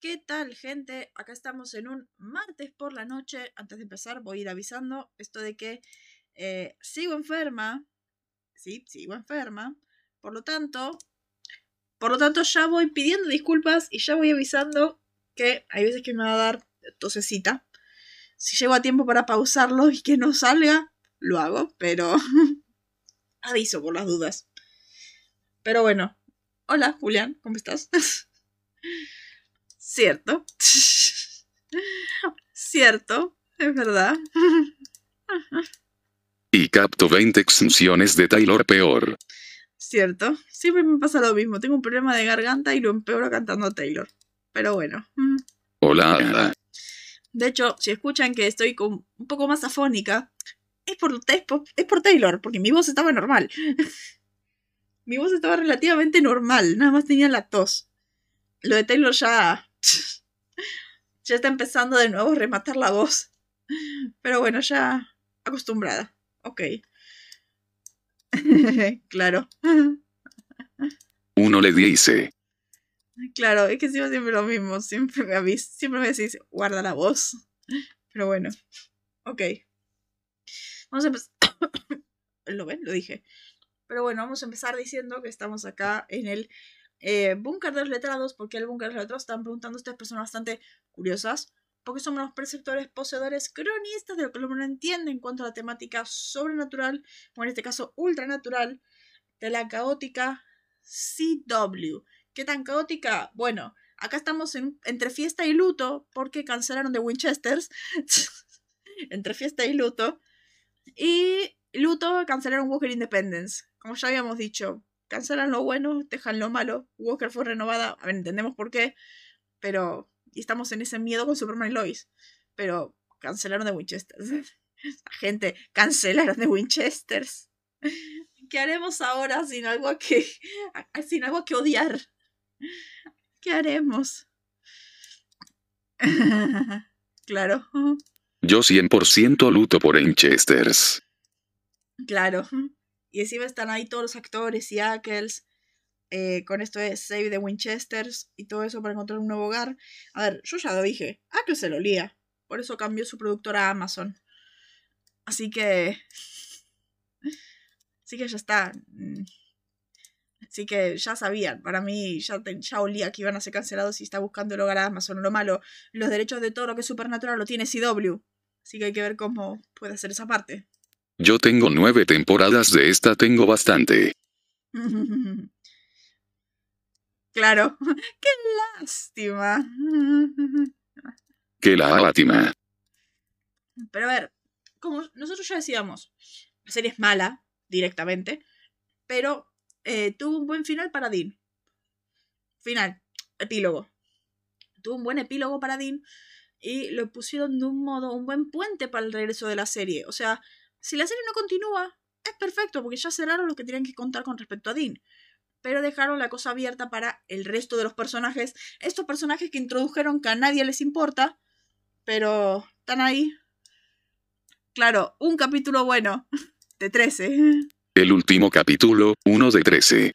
¿Qué tal, gente? Acá estamos en un martes por la noche. Antes de empezar, voy a ir avisando esto de que eh, sigo enferma. Sí, sigo enferma. Por lo tanto, por lo tanto, ya voy pidiendo disculpas y ya voy avisando que hay veces que me va a dar tosecita. Si llego a tiempo para pausarlo y que no salga, lo hago, pero aviso por las dudas. Pero bueno, hola Julián, ¿cómo estás? Cierto. Cierto, es verdad. Y capto 20 extensiones de Taylor peor. Cierto. Siempre me pasa lo mismo. Tengo un problema de garganta y lo empeoro cantando Taylor. Pero bueno. Hola. De hecho, si escuchan que estoy con un poco más afónica, es por, es por, es por Taylor, porque mi voz estaba normal. mi voz estaba relativamente normal, nada más tenía la tos. Lo de Taylor ya ya está empezando de nuevo a rematar la voz. Pero bueno, ya acostumbrada. Ok. claro. Uno le dice. Claro, es que siempre lo mismo. Siempre me avis siempre me decís, guarda la voz. Pero bueno. Ok. Vamos a empezar. ¿Lo ven? Lo dije. Pero bueno, vamos a empezar diciendo que estamos acá en el eh, búnker de los letrados, porque el búnker de los letrados están preguntando ustedes personas bastante curiosas, porque somos los preceptores poseedores cronistas de lo que el hombre no entiende en cuanto a la temática sobrenatural, o en este caso ultranatural, de la caótica CW. ¿Qué tan caótica? Bueno, acá estamos entre fiesta y luto, porque cancelaron de Winchesters. entre fiesta y luto. Y luto cancelaron Walker Independence, como ya habíamos dicho cancelan lo bueno, dejan lo malo. Walker fue renovada, a ver, entendemos por qué, pero y estamos en ese miedo con Superman y Lois. Pero cancelaron de Winchesters. La gente, cancelaron de Winchesters. ¿Qué haremos ahora sin algo que sin algo que odiar? ¿Qué haremos? claro. Yo 100% luto por Winchesters. Claro. Y encima están ahí todos los actores y Ackles. Eh, con esto de Save the Winchesters y todo eso para encontrar un nuevo hogar. A ver, yo ya lo dije. Ackles se lo lía. Por eso cambió su productora a Amazon. Así que. Así que ya está. Mm. Así que ya sabían, para mí ya, ya olía que iban a ser cancelados y está buscando el hogar a Amazon. Lo malo, los derechos de todo lo que es supernatural lo tiene CW. Así que hay que ver cómo puede hacer esa parte. Yo tengo nueve temporadas de esta, tengo bastante. Claro. ¡Qué lástima! ¡Qué lástima! Pero a ver, como nosotros ya decíamos, la serie es mala, directamente, pero eh, tuvo un buen final para Dean. Final, epílogo. Tuvo un buen epílogo para Dean y lo pusieron de un modo, un buen puente para el regreso de la serie. O sea, si la serie no continúa, es perfecto, porque ya cerraron lo que tenían que contar con respecto a Dean. Pero dejaron la cosa abierta para el resto de los personajes. Estos personajes que introdujeron que a nadie les importa, pero están ahí. Claro, un capítulo bueno, de 13. El último capítulo, uno de 13.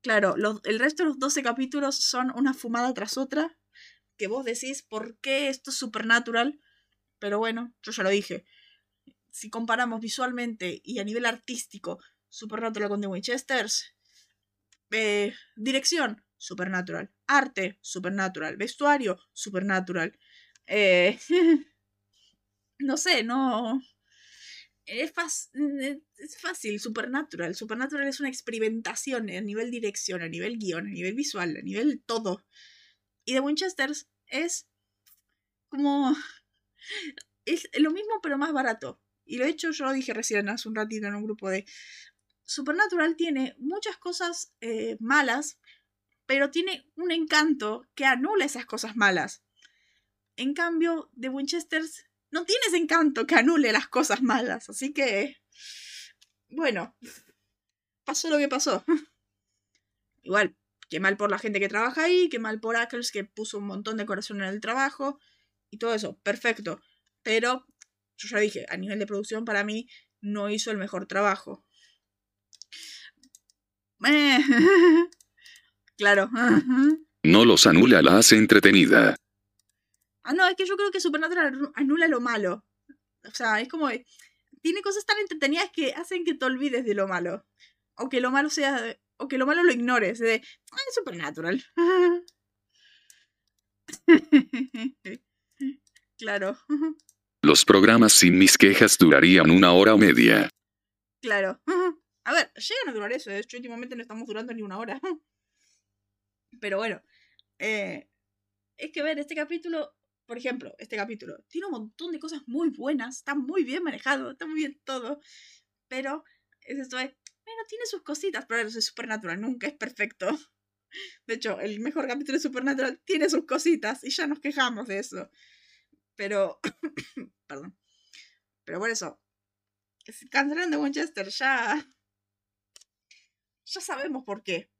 Claro, el resto de los 12 capítulos son una fumada tras otra, que vos decís, ¿por qué esto es supernatural? Pero bueno, yo ya lo dije si comparamos visualmente y a nivel artístico Supernatural con The Winchesters, eh, dirección, Supernatural. Arte, Supernatural. Vestuario, Supernatural. Eh, no sé, no... Es, es fácil, Supernatural. Supernatural es una experimentación a nivel dirección, a nivel guion, a nivel visual, a nivel todo. Y The Winchesters es como... Es lo mismo pero más barato. Y lo he hecho, yo lo dije recién hace un ratito en un grupo de... Supernatural tiene muchas cosas eh, malas, pero tiene un encanto que anula esas cosas malas. En cambio, The Winchesters no tiene ese encanto que anule las cosas malas. Así que... Bueno, pasó lo que pasó. Igual, qué mal por la gente que trabaja ahí, qué mal por Ackles que puso un montón de corazón en el trabajo y todo eso, perfecto. Pero yo ya dije, a nivel de producción para mí no hizo el mejor trabajo. Eh, claro. No los anula, la hace entretenida. Ah, no, es que yo creo que Supernatural anu- anula lo malo. O sea, es como. Tiene cosas tan entretenidas que hacen que te olvides de lo malo. O que lo malo sea. O que lo malo lo ignores. De. Ah, es Supernatural. claro. Los programas sin mis quejas durarían una hora o media. Claro. A ver, llegan a durar eso. De hecho, últimamente no estamos durando ni una hora. Pero bueno. eh, es que ver, este capítulo, por ejemplo, este capítulo, tiene un montón de cosas muy buenas. Está muy bien manejado, está muy bien todo. Pero es esto de. Bueno, tiene sus cositas, pero es Supernatural, nunca es perfecto. De hecho, el mejor capítulo de Supernatural tiene sus cositas y ya nos quejamos de eso. Pero. perdón. Pero por eso, cancelaron de Winchester, ya. Ya sabemos por qué.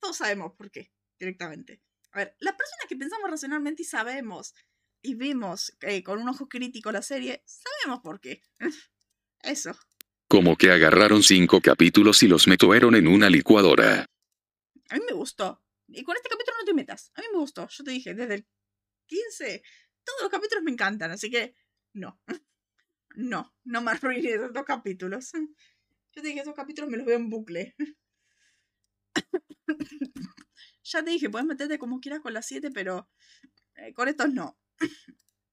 Todos sabemos por qué, directamente. A ver, las personas que pensamos racionalmente y sabemos y vimos eh, con un ojo crítico la serie, sabemos por qué. Eso. Como que agarraron cinco capítulos y los metieron en una licuadora. A mí me gustó. Y con este capítulo no te metas. A mí me gustó. Yo te dije, desde el 15, todos los capítulos me encantan, así que no. No, no me arruiné esos dos capítulos. Yo te dije, esos capítulos me los veo en bucle. ya te dije, puedes meterte como quieras con las 7, pero eh, con estos no.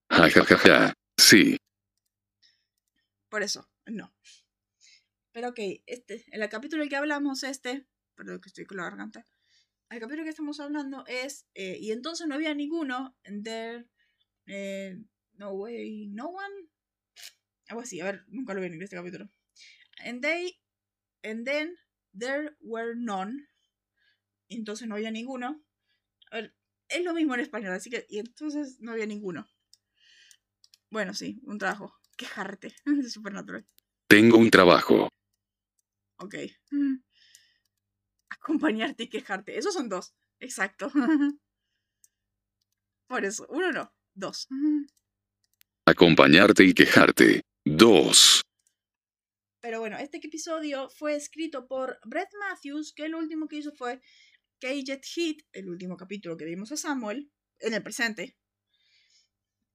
Ja ja ja ja. Sí. Por eso, no. Pero ok, este, en el capítulo del que hablamos, este, perdón que estoy con la garganta. El capítulo que estamos hablando es, eh, y entonces no había ninguno, there, eh, no way, no one, algo así, a ver, nunca lo vi en inglés este capítulo. And they, and then there were none, entonces no había ninguno. A ver, es lo mismo en español, así que, y entonces no había ninguno. Bueno, sí, un trabajo. Quejarte de Supernatural. Tengo un trabajo. Ok. Acompañarte y quejarte. Esos son dos. Exacto. Por eso. Uno no. Dos. Acompañarte y quejarte. 2. Pero bueno, este episodio fue escrito por Brett Matthews, que lo último que hizo fue Caged Heat, el último capítulo que vimos a Samuel, en el presente.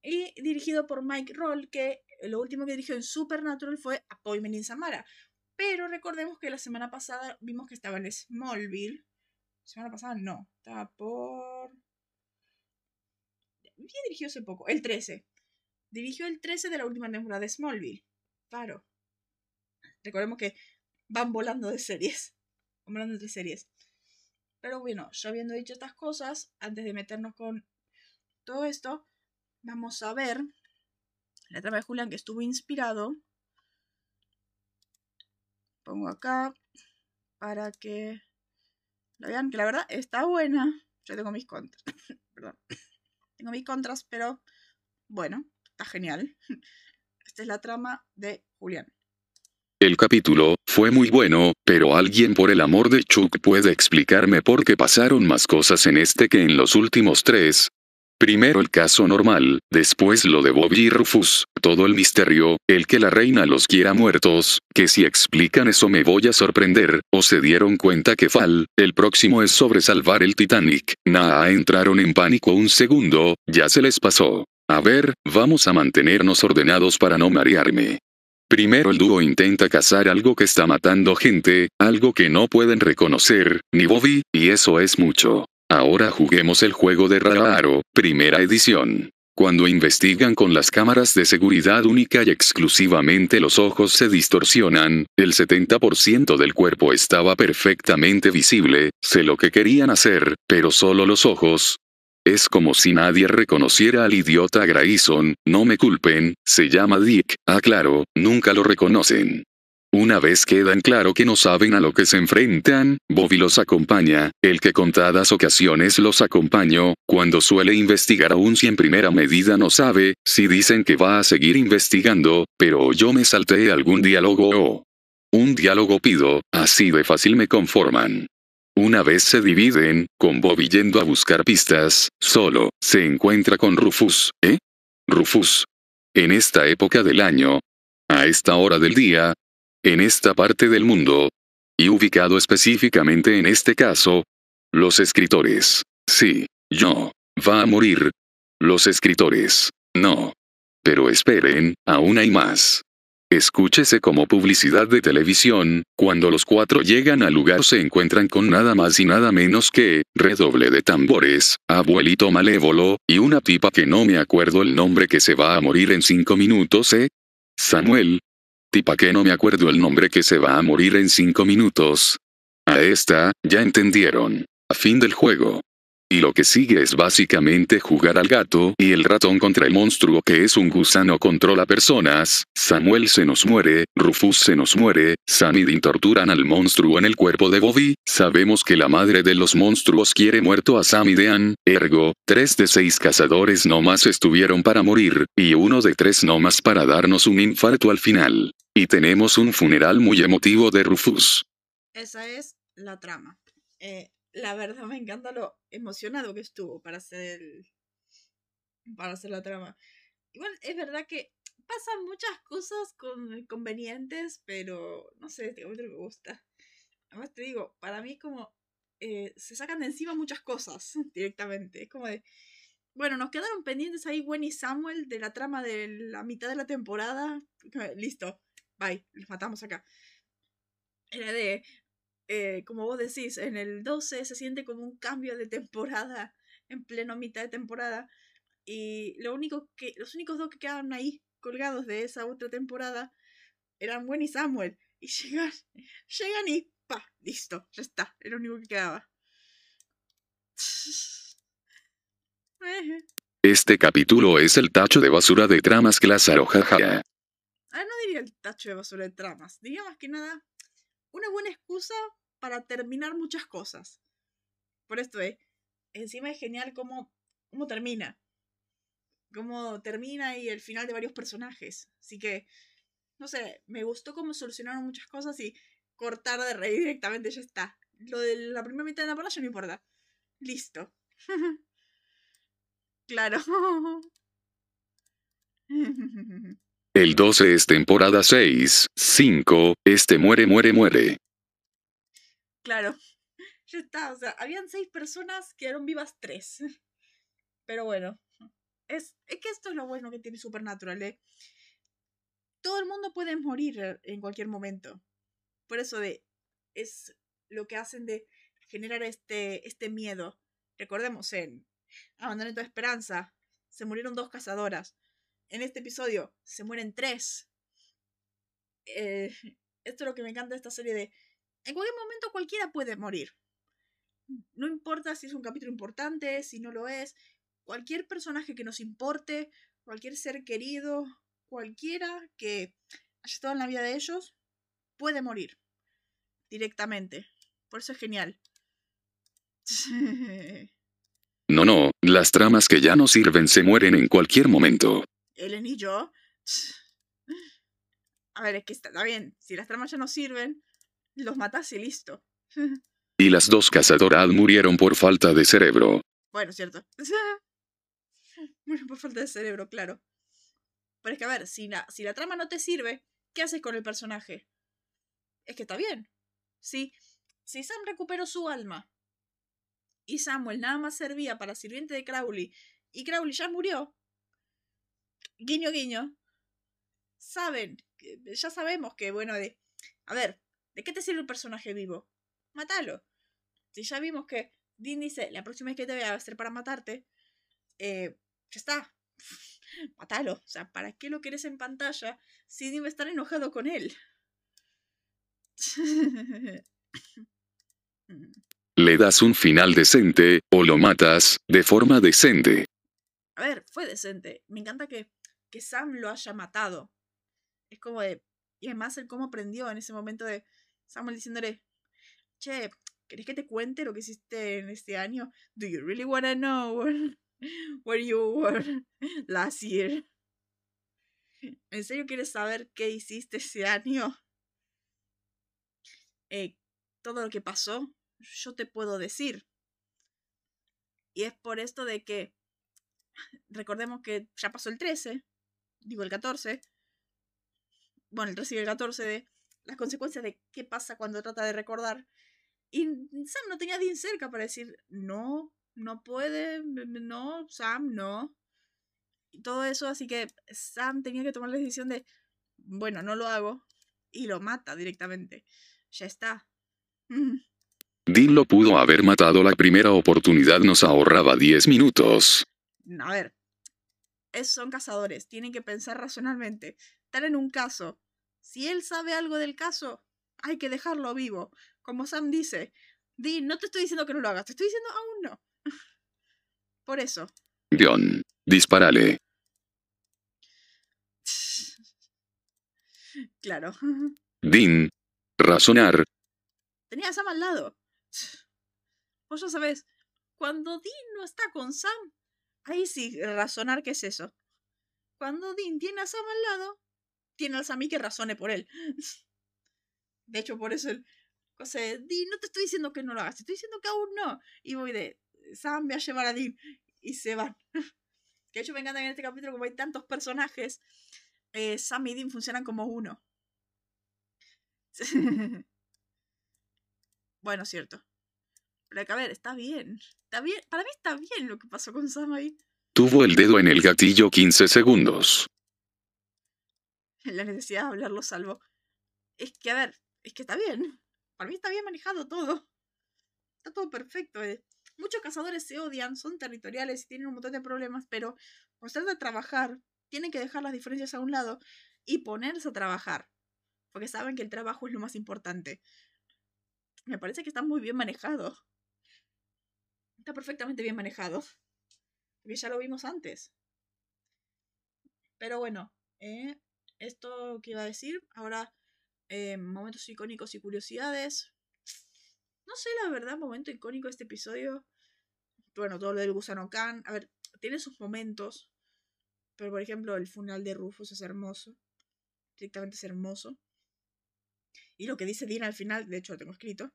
Y dirigido por Mike Roll, que lo último que dirigió en Supernatural fue Appointment in Samara. Pero recordemos que la semana pasada vimos que estaba en Smallville. La semana pasada no, estaba por... ¿Quién dirigió hace poco? El 13. Dirigió el 13 de la última temporada de Smallville. Claro. Recordemos que van volando de series. Van volando entre series. Pero bueno, yo habiendo dicho estas cosas, antes de meternos con todo esto, vamos a ver la trama de Julián que estuvo inspirado. Pongo acá para que la vean, que la verdad está buena. Yo tengo mis contras. Perdón. Tengo mis contras, pero bueno, está genial. Esta es la trama de Julián. El capítulo fue muy bueno, pero alguien por el amor de Chuck puede explicarme por qué pasaron más cosas en este que en los últimos tres. Primero el caso normal, después lo de Bobby y Rufus, todo el misterio, el que la reina los quiera muertos, que si explican eso me voy a sorprender, o se dieron cuenta que Fal, el próximo es sobre salvar el Titanic, nah entraron en pánico un segundo, ya se les pasó. A ver, vamos a mantenernos ordenados para no marearme. Primero el dúo intenta cazar algo que está matando gente, algo que no pueden reconocer, ni Bobby, y eso es mucho. Ahora juguemos el juego de Raro, primera edición. Cuando investigan con las cámaras de seguridad única y exclusivamente los ojos se distorsionan, el 70% del cuerpo estaba perfectamente visible, sé lo que querían hacer, pero solo los ojos, es como si nadie reconociera al idiota Grayson, no me culpen, se llama Dick, ah claro, nunca lo reconocen. Una vez quedan claro que no saben a lo que se enfrentan, Bobby los acompaña, el que contadas ocasiones los acompaño, cuando suele investigar aún si en primera medida no sabe, si dicen que va a seguir investigando, pero yo me salté algún diálogo o... Un diálogo pido, así de fácil me conforman. Una vez se dividen, con Bobby yendo a buscar pistas, solo, se encuentra con Rufus, ¿eh? Rufus. En esta época del año. A esta hora del día. En esta parte del mundo. Y ubicado específicamente en este caso. Los escritores. Sí, yo. Va a morir. Los escritores. No. Pero esperen, aún hay más. Escúchese como publicidad de televisión, cuando los cuatro llegan al lugar se encuentran con nada más y nada menos que, redoble de tambores, abuelito malévolo, y una tipa que no me acuerdo el nombre que se va a morir en cinco minutos, ¿eh? Samuel. Tipa que no me acuerdo el nombre que se va a morir en cinco minutos. A esta, ya entendieron. A fin del juego. Y lo que sigue es básicamente jugar al gato y el ratón contra el monstruo que es un gusano controla personas, Samuel se nos muere, Rufus se nos muere, Sam y Dean torturan al monstruo en el cuerpo de Bobby, sabemos que la madre de los monstruos quiere muerto a Sam y Dean, ergo, tres de seis cazadores no más estuvieron para morir, y uno de tres no más para darnos un infarto al final. Y tenemos un funeral muy emotivo de Rufus. Esa es la trama. Eh, la verdad me encanta lo emocionado que estuvo para hacer el, para hacer la trama. Igual es verdad que pasan muchas cosas con, convenientes, pero no sé, este capítulo me gusta. Además te digo, para mí como eh, se sacan de encima muchas cosas directamente. Es como de, bueno, nos quedaron pendientes ahí Gwen y Samuel de la trama de la mitad de la temporada. Listo, bye, los matamos acá. Era de, eh, como vos decís, en el 12 se siente como un cambio de temporada, en pleno mitad de temporada. Y lo único que, los únicos dos que quedaron ahí colgados de esa otra temporada eran Gwen y Samuel. Y llegan, llegan y pa, listo, ya está, era lo único que quedaba. Este capítulo es el tacho de basura de tramas jaja. Ah, no diría el tacho de basura de tramas, diría más que nada una buena excusa para terminar muchas cosas. Por esto, eh, encima es genial cómo, cómo termina. Cómo termina y el final de varios personajes. Así que, no sé, me gustó cómo solucionaron muchas cosas y cortar de reír directamente ya está. Lo de la primera mitad de la ya no importa. Listo. claro. El 12 es temporada 6, 5, este muere, muere, muere. Claro, ya está, o sea, habían seis personas, quedaron vivas tres. Pero bueno, es, es que esto es lo bueno que tiene Supernatural, ¿eh? Todo el mundo puede morir en cualquier momento. Por eso de, es lo que hacen de generar este, este miedo. Recordemos en Abandoné toda esperanza, se murieron dos cazadoras en este episodio se mueren tres. Eh, esto es lo que me encanta de esta serie de... En cualquier momento cualquiera puede morir. No importa si es un capítulo importante, si no lo es. Cualquier personaje que nos importe, cualquier ser querido, cualquiera que haya estado en la vida de ellos, puede morir. Directamente. Por eso es genial. No, no, las tramas que ya no sirven se mueren en cualquier momento. Ellen y yo. A ver, es que está, bien. Si las tramas ya no sirven, los matas y listo. Y las dos cazadoras murieron por falta de cerebro. Bueno, cierto. Murieron por falta de cerebro, claro. Pero es que, a ver, si la, si la trama no te sirve, ¿qué haces con el personaje? Es que está bien. Si, si Sam recuperó su alma y Samuel nada más servía para sirviente de Crowley y Crowley ya murió, guiño, guiño, saben, ya sabemos que, bueno, de, a ver, ¿de qué te sirve un personaje vivo? Mátalo. Si ya vimos que Dean dice, la próxima vez que te vea va a ser para matarte, eh, ya está. Mátalo. O sea, ¿para qué lo quieres en pantalla si Dean va a estar enojado con él? Le das un final decente, o lo matas, de forma decente. A ver, fue decente. Me encanta que que Sam lo haya matado. Es como de. Y además el cómo aprendió en ese momento de Samuel diciéndole, che, ¿querés que te cuente lo que hiciste en este año? Do you really wanna know where you were last year? ¿En serio quieres saber qué hiciste ese año? Eh, todo lo que pasó, yo te puedo decir. Y es por esto de que recordemos que ya pasó el 13, digo el 14, bueno, el 13 y el 14 de las consecuencias de qué pasa cuando trata de recordar. Y Sam no tenía a Dean cerca para decir, no, no puede, no, Sam, no. Y todo eso, así que Sam tenía que tomar la decisión de, bueno, no lo hago, y lo mata directamente. Ya está. Dean lo pudo haber matado la primera oportunidad, nos ahorraba 10 minutos. A ver, es, son cazadores, tienen que pensar racionalmente. Están en un caso. Si él sabe algo del caso, hay que dejarlo vivo. Como Sam dice, Dean, no te estoy diciendo que no lo hagas, te estoy diciendo aún no. Por eso. John, disparale. Claro. Dean, razonar. Tenía a Sam al lado. Vos ya sabés, cuando Dean no está con Sam, ahí sí, razonar qué es eso. Cuando Dean tiene a Sam al lado, tiene al Sammy que razone por él. De hecho, por eso el. O sea, Dean, no te estoy diciendo que no lo hagas, te estoy diciendo que aún no. Y voy de. Sam, voy a llevar a Dean. Y se van. Que de hecho me encanta en este capítulo, como hay tantos personajes, eh, Sam y Dean funcionan como uno. bueno, cierto. Pero que ver, está bien. Está bien. Para mí está bien lo que pasó con Sam ahí. Tuvo el dedo en el gatillo 15 segundos. La necesidad de hablarlo salvo. Es que, a ver, es que está bien. Para mí está bien manejado todo. Está todo perfecto. Eh. Muchos cazadores se odian, son territoriales y tienen un montón de problemas, pero cuando se trata de trabajar, tienen que dejar las diferencias a un lado y ponerse a trabajar. Porque saben que el trabajo es lo más importante. Me parece que está muy bien manejado. Está perfectamente bien manejado. Porque ya lo vimos antes. Pero bueno, eh, esto que iba a decir. Ahora, eh, momentos icónicos y curiosidades. No sé, la verdad, momento icónico de este episodio. Bueno, todo lo del gusano Khan. A ver, tiene sus momentos. Pero por ejemplo, el funeral de Rufus es hermoso. Directamente es hermoso. Y lo que dice Dean al final, de hecho lo tengo escrito.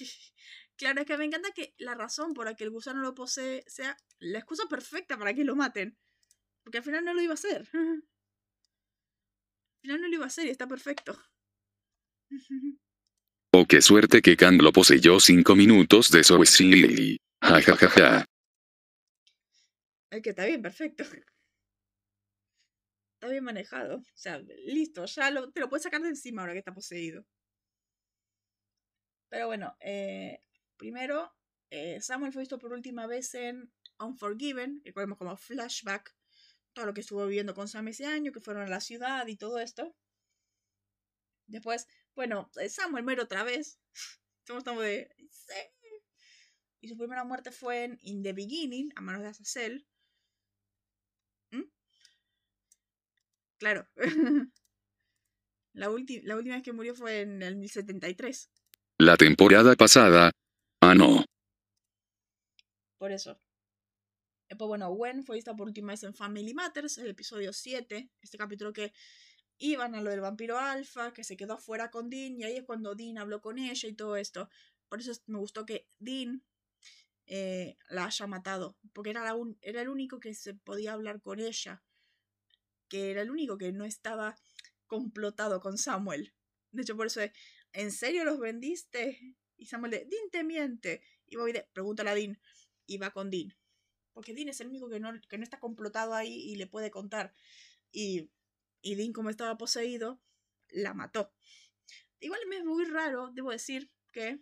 Claro, es que me encanta que la razón por la que el gusano lo posee sea la excusa perfecta para que lo maten. Porque al final no lo iba a hacer. Al final no lo iba a hacer y está perfecto. Oh, qué suerte que Khan lo poseyó cinco minutos de eso sí. Ja, ja, ja, ja. Es que está bien, perfecto. Está bien manejado. O sea, listo, ya lo, te lo puedes sacar de encima ahora que está poseído. Pero bueno, eh, primero, eh, Samuel fue visto por última vez en Unforgiven, que vemos como flashback, todo lo que estuvo viviendo con Sam ese año, que fueron a la ciudad y todo esto. Después, bueno, eh, Samuel muere otra vez. Estamos de... Y su primera muerte fue en In the Beginning, a manos de Azazel. ¿Mm? Claro. la, la última vez que murió fue en el 1073. La temporada pasada. Ah, no. Por eso. Pues bueno, Gwen fue vista por última vez en Family Matters, el episodio 7, este capítulo que iban a lo del vampiro alfa, que se quedó afuera con Dean, y ahí es cuando Dean habló con ella y todo esto. Por eso me gustó que Dean eh, la haya matado, porque era, era el único que se podía hablar con ella, que era el único que no estaba complotado con Samuel. De hecho, por eso, ¿en serio los vendiste? Y Samuel de, Dean te miente. Y voy de, pregúntale a Dean. Y va con Dean. Porque Dean es el único que no, que no está complotado ahí y le puede contar. Y, y Dean, como estaba poseído, la mató. Igual es muy raro, debo decir, que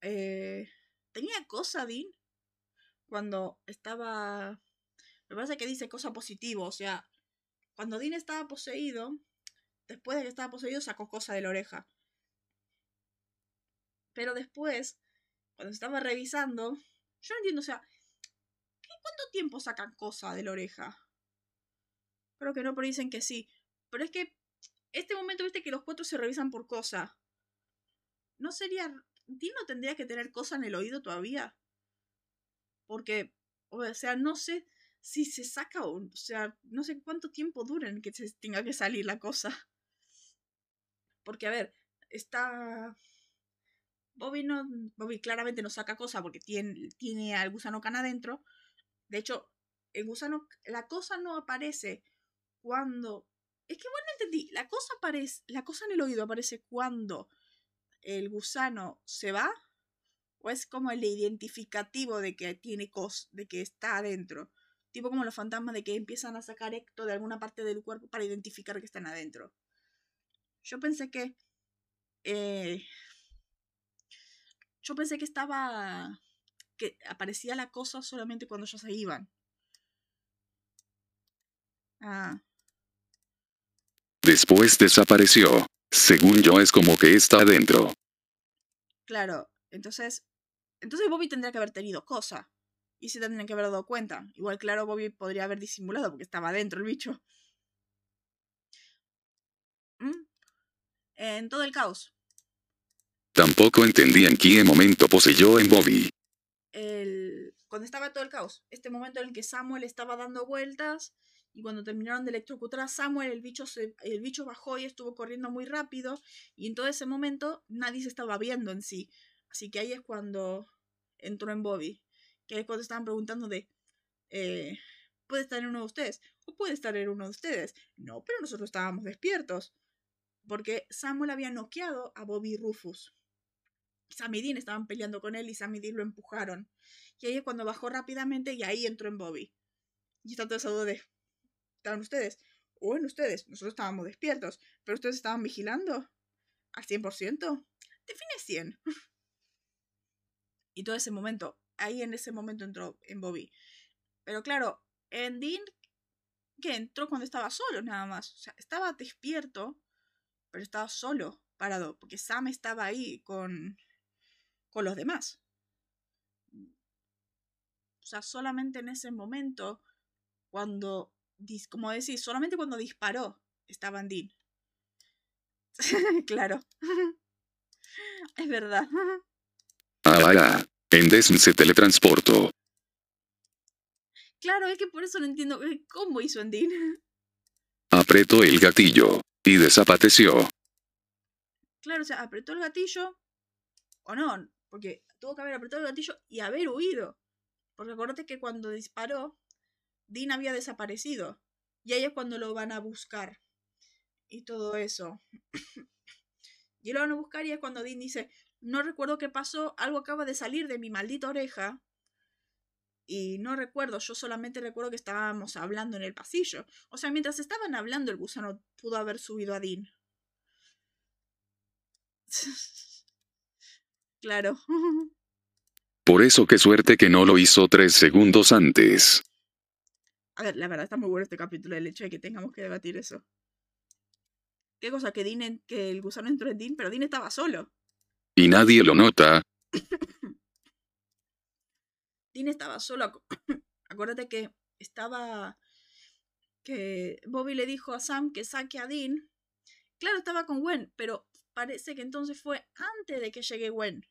eh, tenía cosa Dean cuando estaba... Me parece que dice cosa positiva, o sea, cuando Dean estaba poseído, después de que estaba poseído sacó cosa de la oreja. Pero después, cuando estaba revisando, yo no entiendo, o sea, ¿cuánto tiempo sacan cosa de la oreja? Creo que no, pero dicen que sí. Pero es que este momento, viste que los cuatro se revisan por cosa. ¿No sería no tendría que tener cosa en el oído todavía. Porque, o sea, no sé si se saca o, o sea, no sé cuánto tiempo dura en que se tenga que salir la cosa. Porque, a ver, está... Bobby no... Bobby claramente no saca cosa porque tiene, tiene al gusano can adentro. De hecho, el gusano... La cosa no aparece cuando... Es que bueno, entendí. La cosa aparece... La cosa en el oído aparece cuando el gusano se va o es como el identificativo de que tiene cos, de que está adentro. Tipo como los fantasmas de que empiezan a sacar ecto de alguna parte del cuerpo para identificar que están adentro. Yo pensé que. Eh, yo pensé que estaba. que aparecía la cosa solamente cuando ellos se iban. Ah. Después desapareció. Según yo es como que está adentro. Claro, entonces. Entonces Bobby tendría que haber tenido cosa. Y se tendrían que haber dado cuenta. Igual, claro, Bobby podría haber disimulado porque estaba adentro el bicho. ¿Mm? En todo el caos. Tampoco entendí en qué momento poseyó en Bobby. El... Cuando estaba todo el caos. Este momento en el que Samuel estaba dando vueltas. Y cuando terminaron de electrocutar a Samuel, el bicho, se... el bicho bajó y estuvo corriendo muy rápido. Y en todo ese momento nadie se estaba viendo en sí. Así que ahí es cuando entró en Bobby que es cuando estaban preguntando de, eh, ¿puede estar en uno de ustedes? ¿O puede estar en uno de ustedes? No, pero nosotros estábamos despiertos. Porque Samuel había noqueado a Bobby Rufus. Sam y Dean estaban peleando con él y Sam y Dean lo empujaron. Y ahí cuando bajó rápidamente y ahí entró en Bobby. Y está todo duda de, ¿estaban ustedes? O en ustedes, nosotros estábamos despiertos, pero ustedes estaban vigilando al 100%. Define 100. y todo ese momento, ahí en ese momento entró en Bobby. Pero claro, en Dean, que entró cuando estaba solo nada más. O sea, estaba despierto, pero estaba solo, parado, porque Sam estaba ahí con, con los demás. O sea, solamente en ese momento, cuando, como decís, solamente cuando disparó, estaba Dean. claro. es verdad. Ah, en se teletransportó. Claro, es que por eso no entiendo eh, cómo hizo Andín. Apretó el gatillo y desapareció. Claro, o sea, apretó el gatillo o no, porque tuvo que haber apretado el gatillo y haber huido. Porque acuérdate que cuando disparó, Dean había desaparecido. Y ahí es cuando lo van a buscar. Y todo eso. y lo van a buscar y es cuando Dean dice, no recuerdo qué pasó, algo acaba de salir de mi maldita oreja. Y no recuerdo, yo solamente recuerdo que estábamos hablando en el pasillo. O sea, mientras estaban hablando, el gusano pudo haber subido a Dean. claro. Por eso qué suerte que no lo hizo tres segundos antes. A ver, la verdad está muy bueno este capítulo, el hecho de que tengamos que debatir eso. ¿Qué cosa? Que, Dean, que el gusano entró en Dean, pero Dean estaba solo y nadie lo nota. Dean estaba solo. Acuérdate que estaba. que Bobby le dijo a Sam que saque a Dean. Claro, estaba con Gwen, pero parece que entonces fue antes de que llegue Gwen.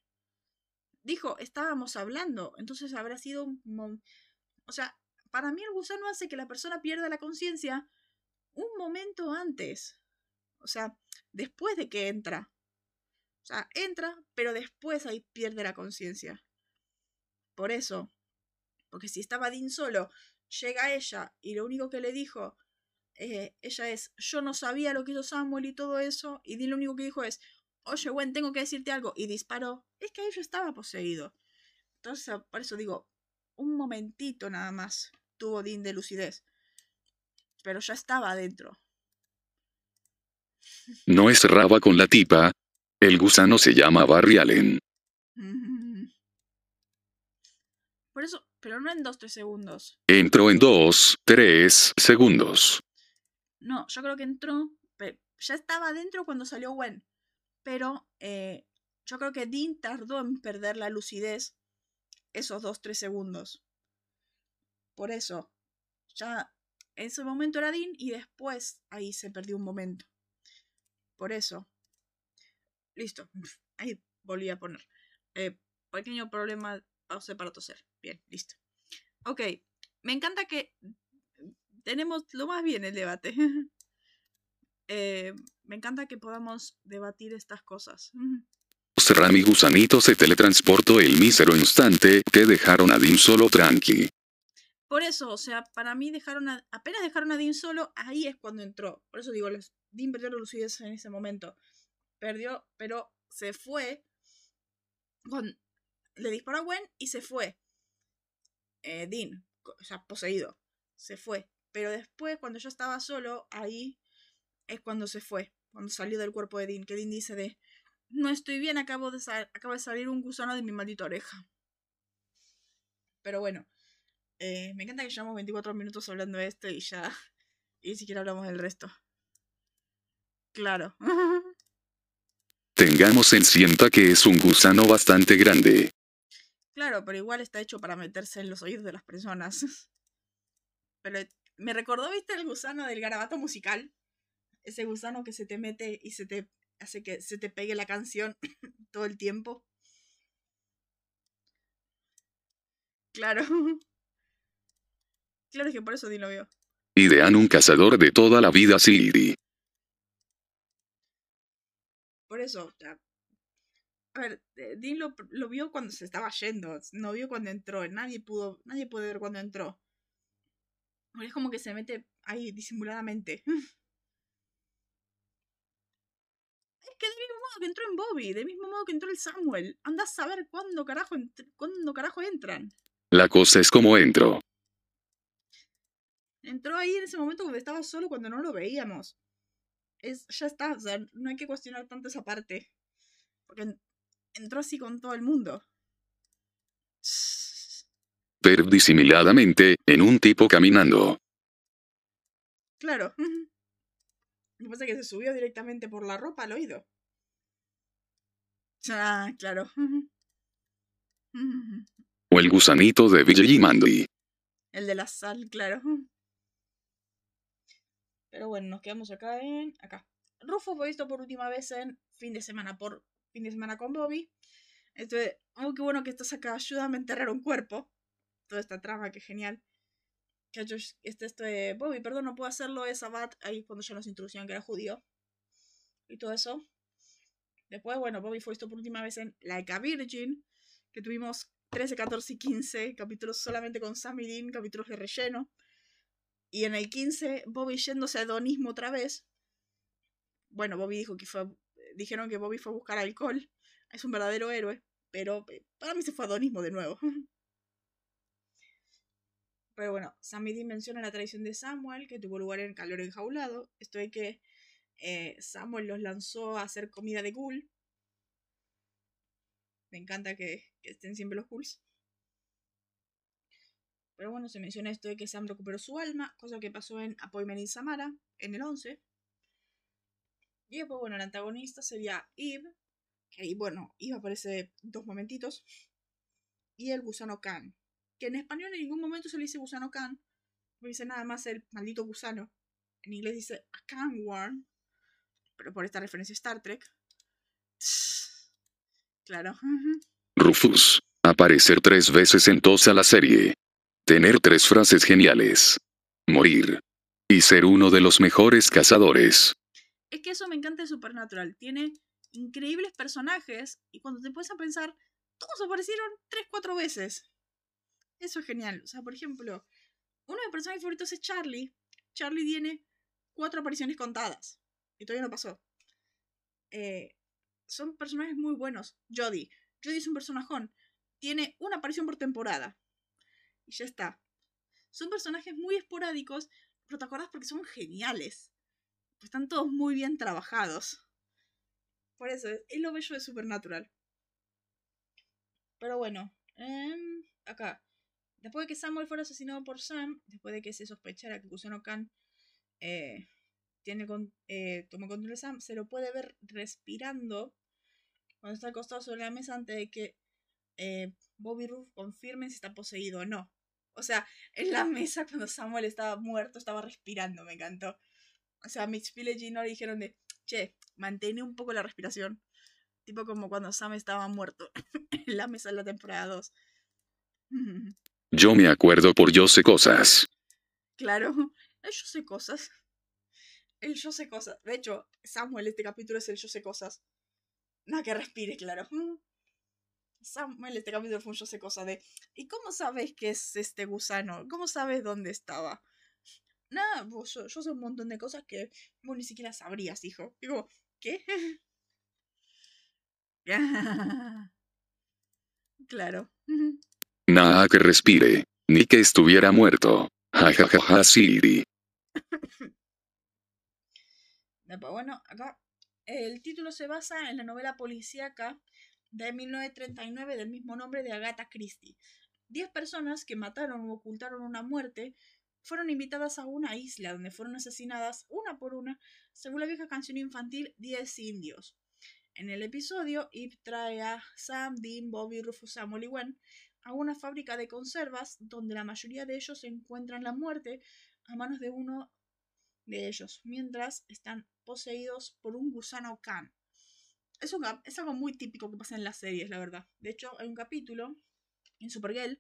Dijo, estábamos hablando, entonces habrá sido un... O sea, para mí el gusano hace que la persona pierda la conciencia un momento antes. O sea, después de que entra. O sea, entra, pero después ahí pierde la conciencia. Por eso. Porque si estaba Dean solo, llega ella y lo único que le dijo, eh, ella es, yo no sabía lo que hizo Samuel y todo eso, y Dean lo único que dijo es, oye, Gwen, tengo que decirte algo, y disparó, es que ella estaba poseído. Entonces, por eso digo, un momentito nada más tuvo Dean de lucidez. Pero ya estaba adentro. No es raba con la tipa, el gusano se llama Barry Allen. Por eso, pero no en 2-3 segundos. Entró en 2-3 segundos. No, yo creo que entró. Ya estaba adentro cuando salió Gwen. Pero eh, yo creo que Dean tardó en perder la lucidez esos 2-3 segundos. Por eso, ya en ese momento era Dean y después ahí se perdió un momento. Por eso. Listo. Ahí volví a poner. Eh, pequeño problema. Pause para toser. Listo. Ok. Me encanta que tenemos lo más bien el debate. Eh, me encanta que podamos debatir estas cosas. Rami Gusanito se teletransportó el mísero instante que dejaron a Dean solo tranqui. Por eso, o sea, para mí dejaron a, apenas dejaron a Dean solo, ahí es cuando entró. Por eso digo, Dean perdió la lucidez en ese momento perdió, pero se fue. Con, le disparó a Gwen y se fue. Eh, Dean, o sea, poseído. Se fue. Pero después, cuando yo estaba solo, ahí es cuando se fue. Cuando salió del cuerpo de Dean. Que Dean dice de. No estoy bien, acabo de, acaba de salir un gusano de mi maldita oreja. Pero bueno. Eh, me encanta que llevamos 24 minutos hablando de esto y ya. Y ni siquiera hablamos del resto. Claro. Tengamos en cuenta que es un gusano bastante grande. Claro, pero igual está hecho para meterse en los oídos de las personas. Pero me recordó, ¿viste el gusano del garabato musical? Ese gusano que se te mete y se te hace que se te pegue la canción todo el tiempo. Claro. Claro que por eso Dean lo vio. Idean un cazador de toda la vida Siri. Por eso, a ver, eh, Dean lo, lo, vio cuando se estaba yendo, no vio cuando entró, nadie pudo, nadie puede ver cuando entró. Es como que se mete ahí disimuladamente. Es que del mismo modo que entró en Bobby, del mismo modo que entró el Samuel. Anda a saber cuándo carajo, cuándo carajo entran. La cosa es como entro. Entró ahí en ese momento cuando estaba solo, cuando no lo veíamos. Es, ya está, o sea, no hay que cuestionar tanto esa parte. Porque entró así con todo el mundo. Pero disimuladamente, en un tipo caminando. Claro. Lo que pasa es que se subió directamente por la ropa al oído. Ah, claro. O el gusanito de y Mandy. El de la sal, claro. Pero bueno, nos quedamos acá en. acá. Rufo fue visto por última vez en fin de semana por fin de semana con Bobby. Entonces, oh, qué bueno que estás acá, ayúdame a enterrar un cuerpo. Toda esta trama, que genial. Que este, esto de Bobby, perdón, no puedo hacerlo, es Abad, ahí cuando ya nos introducían que era judío. Y todo eso. Después, bueno, Bobby fue visto por última vez en Like Virgin, que tuvimos 13, 14 y 15 capítulos solamente con Sam Dean, capítulos de relleno. Y en el 15, Bobby yéndose a hedonismo otra vez. Bueno, Bobby dijo que fue. Dijeron que Bobby fue a buscar alcohol. Es un verdadero héroe. Pero eh, para mí se fue a hedonismo de nuevo. Pero bueno, Sammy Dean menciona la tradición de Samuel, que tuvo lugar en calor enjaulado. Esto de que eh, Samuel los lanzó a hacer comida de ghoul. Me encanta que, que estén siempre los ghouls. Pero bueno, se menciona esto de que Sam recuperó su alma, cosa que pasó en Appointment in Samara, en el 11. Y después, bueno, el antagonista sería Eve, que ahí, bueno, Eve aparece dos momentitos. Y el gusano Khan, que en español en ningún momento se le dice gusano Khan, no dice nada más el maldito gusano. En inglés dice a Khan Worm, pero por esta referencia a Star Trek. Claro. Rufus. Aparecer tres veces en toda la serie. Tener tres frases geniales. Morir. Y ser uno de los mejores cazadores. Es que eso me encanta de Supernatural. Tiene increíbles personajes y cuando te puedes a pensar, todos aparecieron tres, cuatro veces. Eso es genial. O sea, por ejemplo, uno de mis personajes favoritos es Charlie. Charlie tiene cuatro apariciones contadas. Y todavía no pasó. Eh, son personajes muy buenos. Jodie. Jodie es un personajón. Tiene una aparición por temporada y ya está. Son personajes muy esporádicos, pero te acordás porque son geniales. Pues están todos muy bien trabajados. Por eso, es lo bello de Supernatural. Pero bueno, em, acá. Después de que Samuel fuera asesinado por Sam, después de que se sospechara que Kusuno Khan eh, tiene con, eh, toma control de Sam, se lo puede ver respirando cuando está acostado sobre la mesa antes de que eh, Bobby Roof confirme si está poseído o no. O sea, en la mesa cuando Samuel estaba muerto, estaba respirando, me encantó. O sea, Mitch Pillage y Nora dijeron de, che, mantén un poco la respiración. Tipo como cuando Sam estaba muerto en la mesa de la temporada 2. Yo me acuerdo por yo sé cosas. Claro, el yo sé cosas. El yo sé cosas. De hecho, Samuel, este capítulo es el yo sé cosas. Nada que respire, claro. Samuel, este capítulo fue un yo sé cosa de. ¿Y cómo sabes que es este gusano? ¿Cómo sabes dónde estaba? Nada, vos, yo, sé un montón de cosas que vos ni siquiera sabrías, hijo. Digo, ¿qué? claro. Nada que respire. Ni que estuviera muerto. Ja ja ja ja Siri. Bueno, acá el título se basa en la novela policíaca de 1939 del mismo nombre de Agatha Christie. Diez personas que mataron o ocultaron una muerte fueron invitadas a una isla donde fueron asesinadas una por una, según la vieja canción infantil Diez indios. En el episodio, Ip trae a Sam, Dean, Bobby, Rufus, Samuel y Gwen a una fábrica de conservas donde la mayoría de ellos encuentran la muerte a manos de uno de ellos, mientras están poseídos por un gusano Khan. Es, es algo muy típico que pasa en las series, la verdad. De hecho, hay un capítulo en Supergirl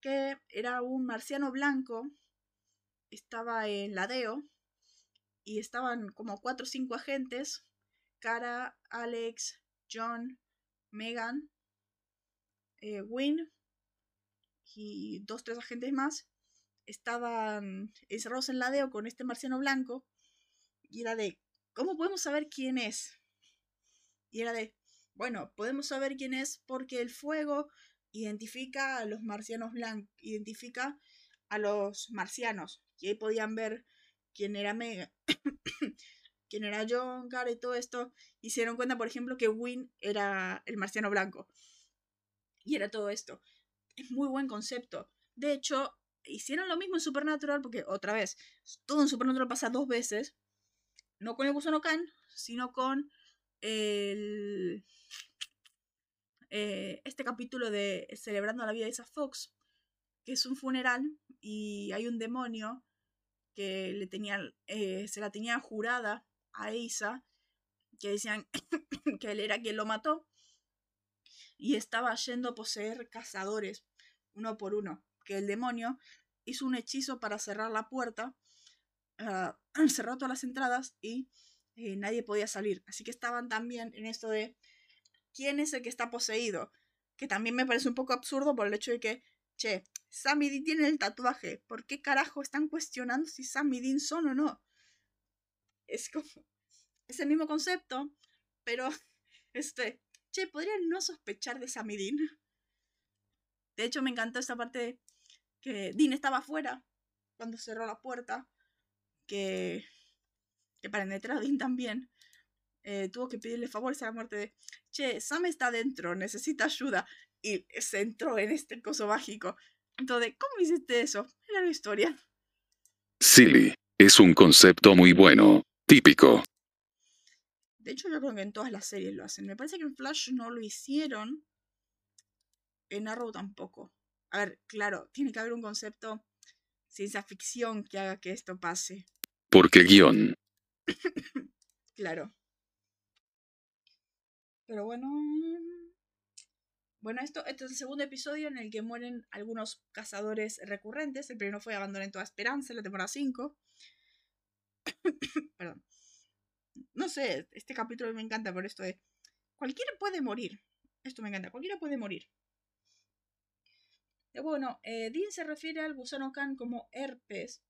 que era un marciano blanco, estaba en la DEO y estaban como cuatro o cinco agentes, Cara, Alex, John, Megan, eh, Win y dos, tres agentes más estaban encerrados en la DEO con este marciano blanco y era de, ¿cómo podemos saber quién es? Y era de, bueno, podemos saber quién es porque el fuego identifica a los marcianos blancos, identifica a los marcianos. Y ahí podían ver quién era Mega, quién era John, Cara y todo esto. Y se dieron cuenta, por ejemplo, que Win era el marciano blanco. Y era todo esto. Es muy buen concepto. De hecho, hicieron lo mismo en Supernatural, porque otra vez, todo en Supernatural pasa dos veces. No con el gusano Khan, sino con el eh, este capítulo de Celebrando la vida de Isa Fox, que es un funeral y hay un demonio que le tenía, eh, se la tenía jurada a Isa, que decían que él era quien lo mató, y estaba yendo a poseer cazadores uno por uno, que el demonio hizo un hechizo para cerrar la puerta, uh, cerró todas las entradas y eh, nadie podía salir. Así que estaban también en esto de quién es el que está poseído. Que también me parece un poco absurdo por el hecho de que, che, Sammy Dean tiene el tatuaje. ¿Por qué carajo están cuestionando si Sammy Dean son o no? Es como. Es el mismo concepto, pero. Este. Che, podrían no sospechar de Sammy Dean. De hecho, me encantó esta parte que Dean estaba afuera cuando cerró la puerta. Que. Que para entrar Dean también. Eh, tuvo que pedirle favores a la muerte de, che, Sam está dentro, necesita ayuda. Y se entró en este coso mágico. Entonces, ¿cómo hiciste eso? Era la historia. Silly. Es un concepto muy bueno. Típico. De hecho, yo creo que en todas las series lo hacen. Me parece que en Flash no lo hicieron. En Arrow tampoco. A ver, claro, tiene que haber un concepto ciencia ficción que haga que esto pase. Porque guion. claro. Pero bueno. Bueno, esto, esto es el segundo episodio en el que mueren algunos cazadores recurrentes. El primero fue Abandonen toda esperanza, la temporada 5. Perdón. No sé, este capítulo me encanta por esto de. Cualquiera puede morir. Esto me encanta, cualquiera puede morir. Y bueno, eh, Dean se refiere al gusano Khan como herpes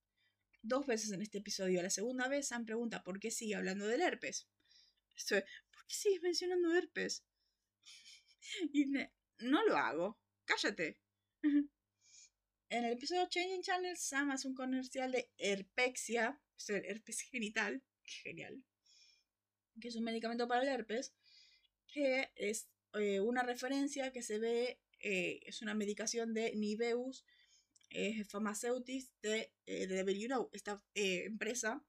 dos veces en este episodio. La segunda vez Sam pregunta por qué sigue hablando del herpes. Esto, ¿Por qué sigues mencionando herpes? Y no lo hago. Cállate. En el episodio Changing Channel, Sam hace un comercial de herpexia, o herpes genital, genial, que es un medicamento para el herpes, que es eh, una referencia que se ve, eh, es una medicación de Niveus eh, de, de You Know, esta empresa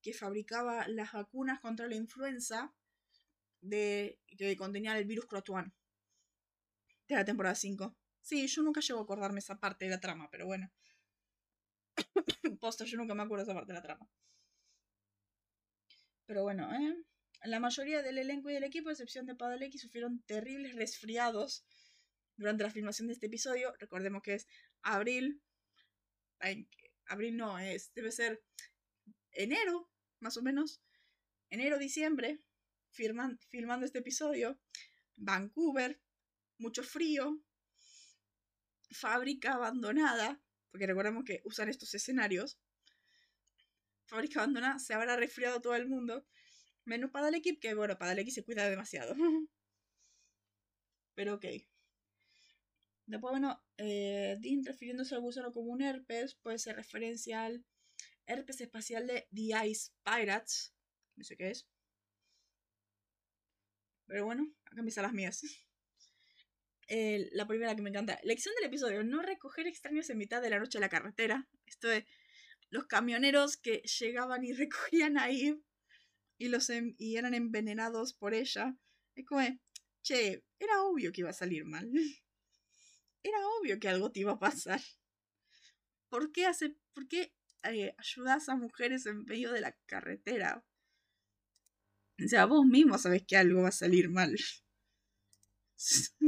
que fabricaba las vacunas contra la influenza de, que contenía el virus Croatuan de la temporada 5. Sí, yo nunca llego a acordarme esa parte de la trama, pero bueno. Posta, yo nunca me acuerdo esa parte de la trama. Pero bueno, ¿eh? La mayoría del elenco y del equipo, a excepción de Padalecki, sufrieron terribles resfriados durante la filmación de este episodio. Recordemos que es abril. abril no, es, debe ser enero, más o menos. Enero, diciembre filmando este episodio. Vancouver, mucho frío, fábrica abandonada, porque recordemos que usan estos escenarios. Fábrica abandonada, se habrá resfriado todo el mundo. Menos para el equipo, que bueno, equipo se cuida demasiado. pero ok. Después, bueno, eh, Dean refiriéndose al gusano como un herpes puede ser referencia al herpes espacial de The Ice Pirates. No sé qué es. Pero bueno, acá empiezan las mías. La primera que me encanta. Lección del episodio: no recoger extraños en mitad de la noche en la carretera. Esto de los camioneros que llegaban y recogían ahí y, los y eran envenenados por ella. Es como, che, era obvio que iba a salir mal. Era obvio que algo te iba a pasar. ¿Por qué, hace, por qué eh, ayudas a mujeres en medio de la carretera? O sea, vos mismo sabés que algo va a salir mal.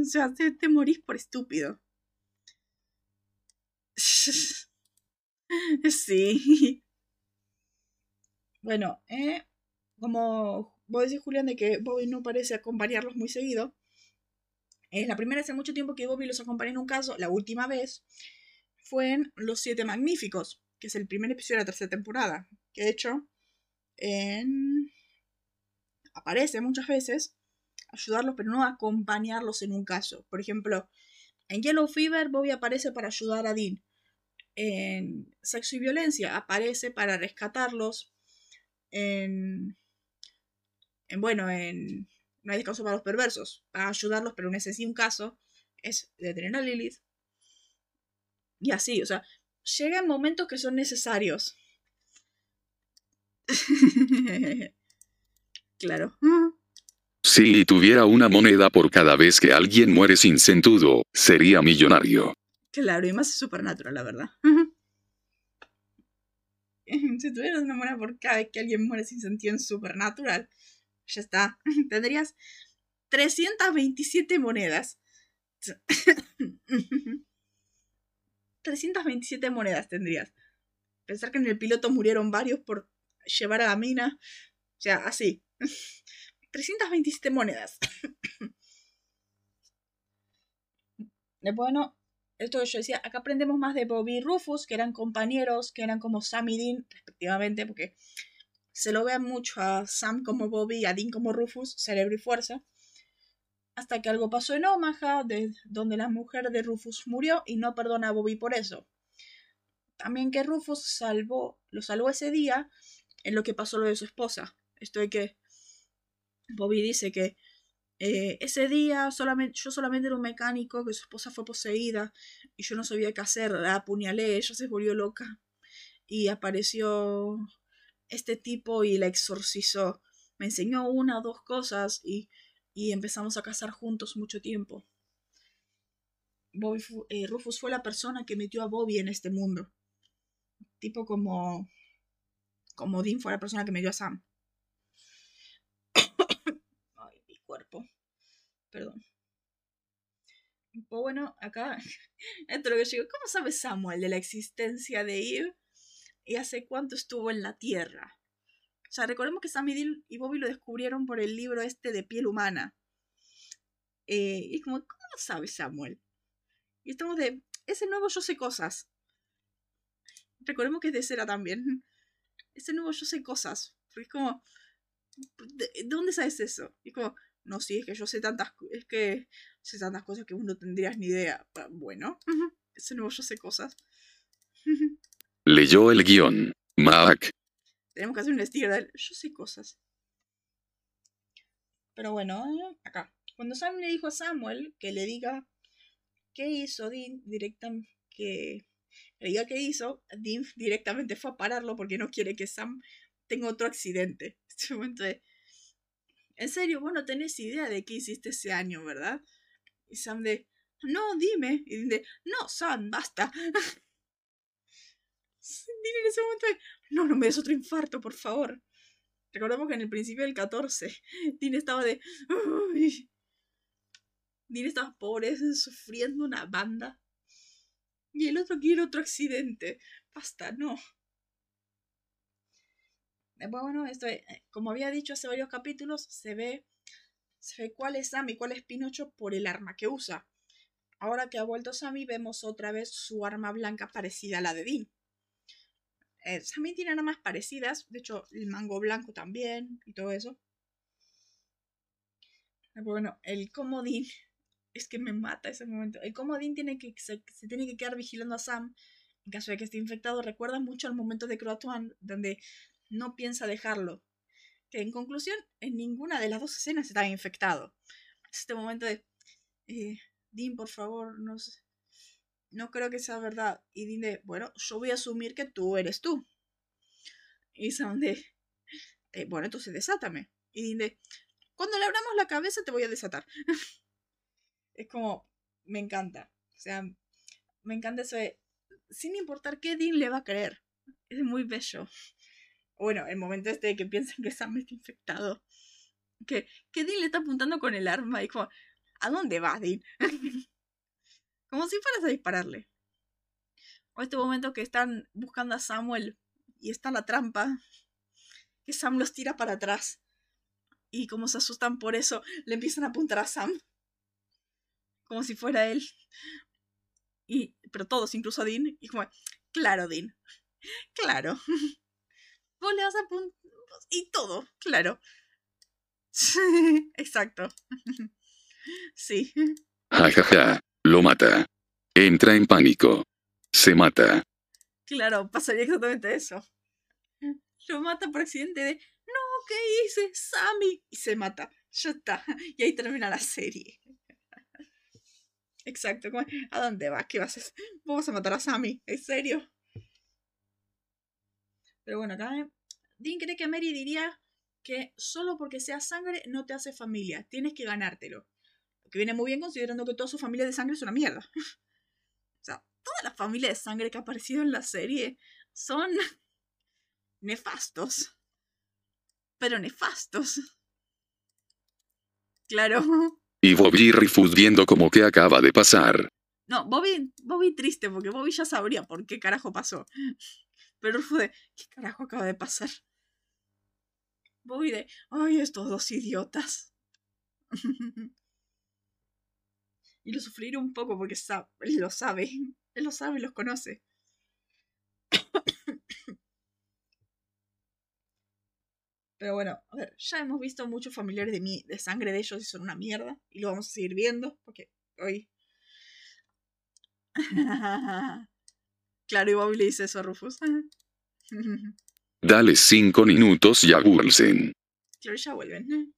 O sea, te, te morís por estúpido. Sí. Bueno, eh, como vos decís, Julián, de que Bobby no parece acompañarlos muy seguido. Es la primera hace mucho tiempo que Bobby los acompaña en un caso. La última vez fue en Los Siete Magníficos, que es el primer episodio de la tercera temporada. Que de hecho, en... aparece muchas veces ayudarlos, pero no acompañarlos en un caso. Por ejemplo, en Yellow Fever, Bobby aparece para ayudar a Dean. En Sexo y Violencia aparece para rescatarlos. En, en bueno, en No hay descanso para los perversos, para ayudarlos, pero en ese sí un caso es detener a Lilith. Y así, o sea, llegan momentos que son necesarios. claro. Si tuviera una moneda por cada vez que alguien muere sin sentido, sería millonario. Claro, y más es supernatural, la verdad. si tuvieras una moneda por cada vez que alguien muere sin sentido en supernatural, ya está. Tendrías 327 monedas. 327 monedas tendrías. Pensar que en el piloto murieron varios por llevar a la mina. O sea, así. 327 monedas. bueno, esto que yo decía, acá aprendemos más de Bobby y Rufus, que eran compañeros, que eran como Sam y Dean, respectivamente, porque se lo ve mucho a Sam como Bobby y a Dean como Rufus, cerebro y fuerza. Hasta que algo pasó en Omaha, de donde la mujer de Rufus murió y no perdona a Bobby por eso. También que Rufus salvó, lo salvó ese día en lo que pasó lo de su esposa. Esto de que Bobby dice que eh, ese día solamente, yo solamente era un mecánico, que su esposa fue poseída y yo no sabía qué hacer, la apuñalé, ella se volvió loca y apareció este tipo y la exorcizó. Me enseñó una o dos cosas y, y empezamos a casar juntos mucho tiempo. Bobby, eh, Rufus fue la persona que metió a Bobby en este mundo. Tipo como, como Dean fue la persona que metió a Sam. cuerpo. Perdón. Pues bueno, acá, esto es lo que yo digo. ¿Cómo sabe Samuel de la existencia de Eve? ¿Y hace cuánto estuvo en la Tierra? O sea, recordemos que Sam y Bobby lo descubrieron por el libro este de piel humana. Eh, y es como, ¿cómo sabe Samuel? Y estamos de, ese nuevo yo sé cosas. Recordemos que es de cera también. Ese nuevo yo sé cosas. Es como, ¿de dónde sabes eso? Y es como, no, sí, es que yo sé tantas, es que sé tantas cosas que vos no tendrías ni idea. Bueno, ese nuevo yo sé cosas. Leyó el guion. Mac. Tenemos que hacer un estilo de yo sé cosas. Pero bueno, acá. Cuando Sam le dijo a Samuel que le diga qué hizo Dean directamente, que le diga qué hizo, Dean directamente fue a pararlo porque no quiere que Sam tenga otro accidente. Este momento de, en serio, vos no tenés idea de qué hiciste ese año, ¿verdad? Y Sam de, no, dime. Y de, no, Sam, basta. Dime en ese momento de, no, no me des otro infarto, por favor. Recordemos que en el principio del 14, Dean estaba de, uy. Dean estaba pobre, sufriendo una banda. Y el otro quiere otro accidente. Basta, no. Bueno, esto, eh, como había dicho hace varios capítulos, se ve, se ve cuál es Sammy, cuál es Pinocho por el arma que usa. Ahora que ha vuelto Sammy, vemos otra vez su arma blanca parecida a la de Dean. Eh, Sammy tiene armas parecidas, de hecho, el mango blanco también y todo eso. Después, bueno, el comodín es que me mata ese momento. El cómo Dean tiene que, se, tiene que quedar vigilando a Sam en caso de que esté infectado recuerda mucho al momento de Croatoan, donde no piensa dejarlo. Que en conclusión, en ninguna de las dos escenas estaba infectado. Este momento de. Eh, Dean, por favor, no No creo que sea verdad. Y Dean de, bueno, yo voy a asumir que tú eres tú. Y de. Eh, bueno, entonces desátame. Y Dean de, cuando le abramos la cabeza te voy a desatar. es como, me encanta. O sea, me encanta eso de, sin importar qué Dean le va a creer. Es muy bello. Bueno, el momento este de que piensan que Sam está infectado. Que, que Dean le está apuntando con el arma y como, ¿a dónde va Dean? como si fueras a dispararle. O este momento que están buscando a Samuel y está la trampa. Que Sam los tira para atrás y como se asustan por eso, le empiezan a apuntar a Sam. Como si fuera él. Y, pero todos, incluso a Dean. Y como, claro, Dean. Claro. Vos le vas a apuntar. Y todo, claro. Exacto. Sí. Jajaja. Lo mata. Entra en pánico. Se mata. Claro, pasaría exactamente eso. Lo mata por accidente de ¿qué hice? Sammy. Y se mata. Ya está. Y ahí termina la serie. Exacto. ¿A dónde vas? ¿Qué vas a hacer? Vamos a matar a Sammy. ¿En serio? Pero bueno, acá eh, Dean cree que Mary diría que solo porque sea sangre no te hace familia. Tienes que ganártelo. Lo que viene muy bien considerando que toda su familia de sangre es una mierda. o sea, toda la familia de sangre que ha aparecido en la serie son nefastos pero nefastos. Claro. Y Bobby Rifus viendo como que acaba de pasar. No, Bobby, Bobby triste, porque Bobby ya sabría por qué carajo pasó. Pero fue de, ¿qué carajo acaba de pasar? Bobby de, ay, estos dos idiotas. y lo sufriré un poco porque sabe, él lo sabe. Él lo sabe y los conoce. Pero bueno, a ver, ya hemos visto muchos familiares de, mí, de sangre de ellos y son una mierda. Y lo vamos a seguir viendo, porque hoy... claro, y Bobby le dice eso a Rufus. Dale cinco minutos y agúrsen. Claro, ya vuelven.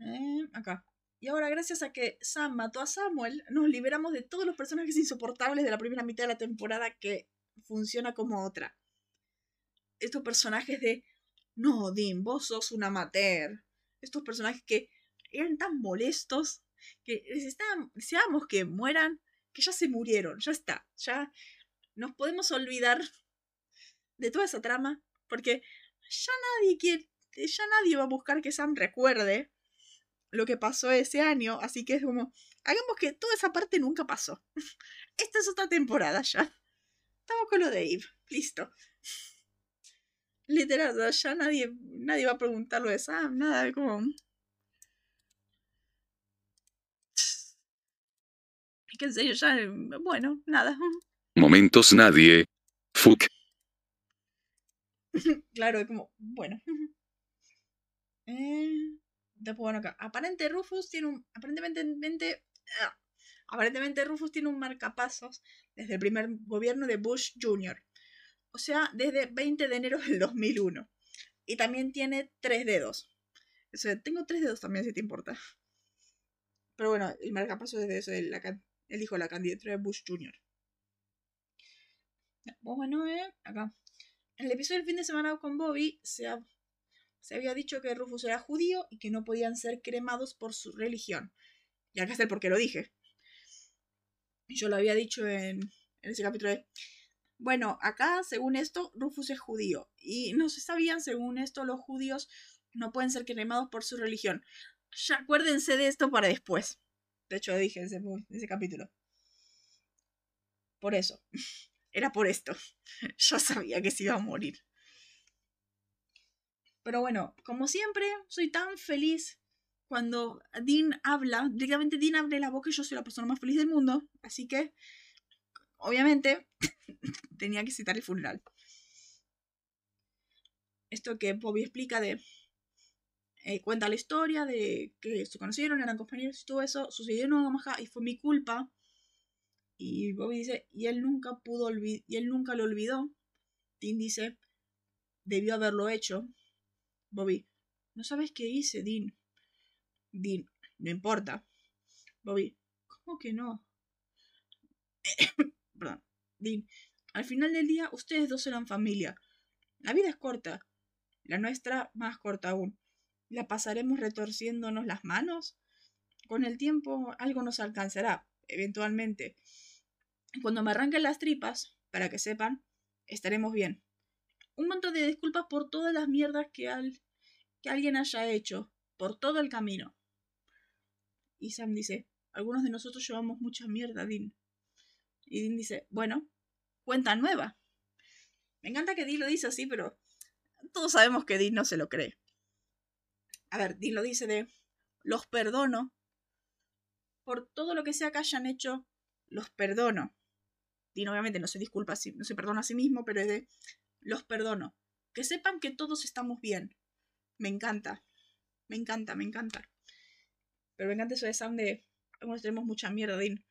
Eh, acá. Y ahora, gracias a que Sam mató a Samuel, nos liberamos de todos los personajes insoportables de la primera mitad de la temporada que funciona como otra estos personajes de, no, Dean, vos sos un amateur. Estos personajes que eran tan molestos que deseábamos que mueran, que ya se murieron, ya está, ya nos podemos olvidar de toda esa trama, porque ya nadie quiere, ya nadie va a buscar que Sam recuerde lo que pasó ese año, así que es como, hagamos que toda esa parte nunca pasó. Esta es otra temporada ya. Estamos con lo de Eve, listo. Literal, ya nadie, nadie va a preguntarlo de Sam, nada, como... Que en serio, ya, bueno, nada. Momentos nadie. Fuck. claro, es como, bueno. Eh, después, bueno, acá. Aparente Rufus tiene un. Aparentemente. Ah, aparentemente Rufus tiene un marcapasos desde el primer gobierno de Bush Jr. O sea, desde 20 de enero del 2001. Y también tiene tres dedos. O sea, tengo tres dedos también, si te importa. Pero bueno, el marcapaso desde eso, el, el hijo de la candidatura de Bush Jr. Bueno, eh, acá. En el episodio del fin de semana con Bobby se, se había dicho que Rufus era judío y que no podían ser cremados por su religión. Y acá está el por qué lo dije. Yo lo había dicho en, en ese capítulo de bueno, acá, según esto, Rufus es judío. Y no se sabían, según esto, los judíos no pueden ser cremados por su religión. Ya acuérdense de esto para después. De hecho, dije ese, ese capítulo. Por eso. Era por esto. Yo sabía que se iba a morir. Pero bueno, como siempre, soy tan feliz cuando Dean habla. Directamente Dean abre la boca y yo soy la persona más feliz del mundo. Así que obviamente tenía que citar el funeral. Esto que Bobby explica de... eh, cuenta la historia de que se conocieron, eran compañeros y todo eso, sucedió en Omaha y fue mi culpa. Y Bobby dice, y él nunca pudo y él nunca lo olvidó. Dean dice, debió haberlo hecho. Bobby, ¿no sabes qué hice, Dean? Dean, no importa. Bobby, ¿cómo que no? Perdón. Dean, al final del día ustedes dos eran familia. La vida es corta. La nuestra más corta aún. ¿La pasaremos retorciéndonos las manos? Con el tiempo algo nos alcanzará, eventualmente. Cuando me arranquen las tripas, para que sepan, estaremos bien. Un montón de disculpas por todas las mierdas que, al, que alguien haya hecho, por todo el camino. Y Sam dice, algunos de nosotros llevamos mucha mierda, Dean. Y Dean dice, bueno, cuenta nueva. Me encanta que Dean lo dice así, pero todos sabemos que Dean no se lo cree. A ver, Dean lo dice de, los perdono. Por todo lo que sea que hayan hecho, los perdono. Dean obviamente no se disculpa, no se perdona a sí mismo, pero es de, los perdono. Que sepan que todos estamos bien. Me encanta. Me encanta, me encanta. Pero me encanta eso de Sam de, tenemos mucha mierda, Dean.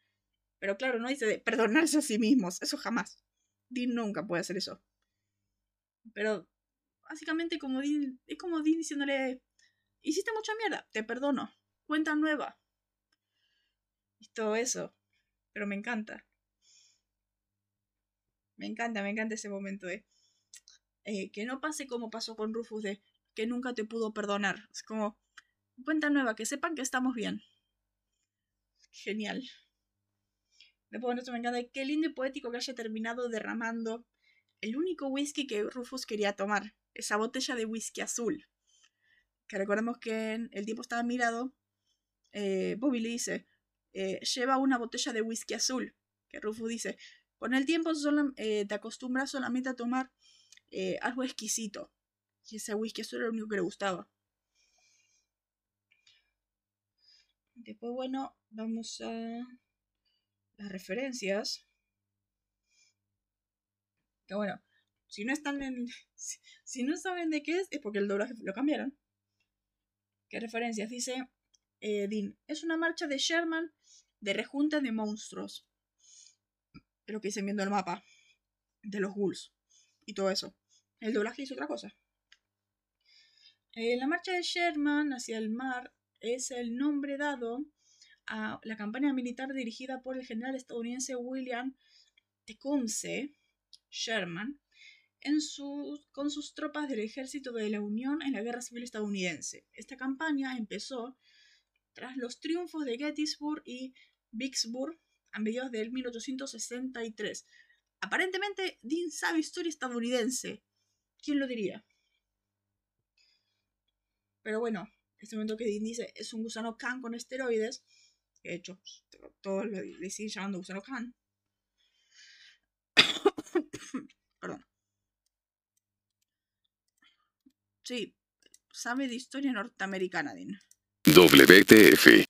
Pero claro, no dice de perdonarse a sí mismos. Eso jamás. Dean nunca puede hacer eso. Pero básicamente como Dean, es como Dean diciéndole, hiciste mucha mierda, te perdono, cuenta nueva. Y todo eso. Pero me encanta. Me encanta, me encanta ese momento de eh, que no pase como pasó con Rufus de que nunca te pudo perdonar. Es como, cuenta nueva, que sepan que estamos bien. Genial. Después de esto me encanta, qué lindo y poético que haya terminado derramando el único whisky que Rufus quería tomar, esa botella de whisky azul. Que recordemos que en el tiempo estaba mirado, eh, Bobby le dice, eh, lleva una botella de whisky azul. Que Rufus dice, con el tiempo eh, te acostumbras solamente a tomar algo exquisito. Y ese whisky azul era lo único que le gustaba. Después, bueno, vamos a las referencias que bueno, si no están en. Si, no saben de qué es, es porque el doblaje lo cambiaron. ¿Qué referencias? Dice eh, Dean. Es una marcha de Sherman de rejunta de monstruos. Es lo que dicen viendo el mapa. De los ghouls. Y todo eso. El doblaje hizo otra cosa. Eh, la marcha de Sherman hacia el mar es el nombre dado a la campaña militar dirigida por el general estadounidense William Tecumseh Sherman en con sus tropas del ejército de la Unión en la Guerra Civil estadounidense. Esta campaña empezó tras los triunfos de Gettysburg y Vicksburg a mediados del 1863. Aparentemente, Dean sabe historia estadounidense. ¿Quién lo diría? Pero bueno, este momento que Dean dice es un gusano Khan con esteroides. De hecho, todos le siguen llamando gusano Khan. Perdón. Sí, sabe de historia norteamericana, Din. WTF.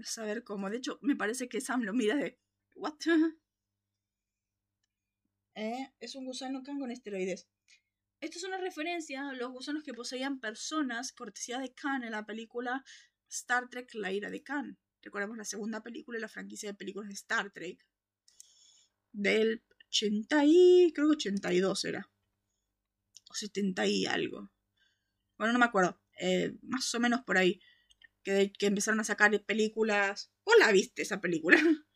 A saber cómo. De hecho, me parece que Sam lo mira de. ¿What? eh, es un gusano Khan con esteroides. Esto es una referencia a los gusanos que poseían personas, cortesía de Khan en la película Star Trek La ira de Khan. Recordemos la segunda película y la franquicia de películas de Star Trek del 80 y... creo que 82 era. O 70 y algo. Bueno, no me acuerdo. Eh, más o menos por ahí. Que, que empezaron a sacar películas. ¿Vos la viste esa película?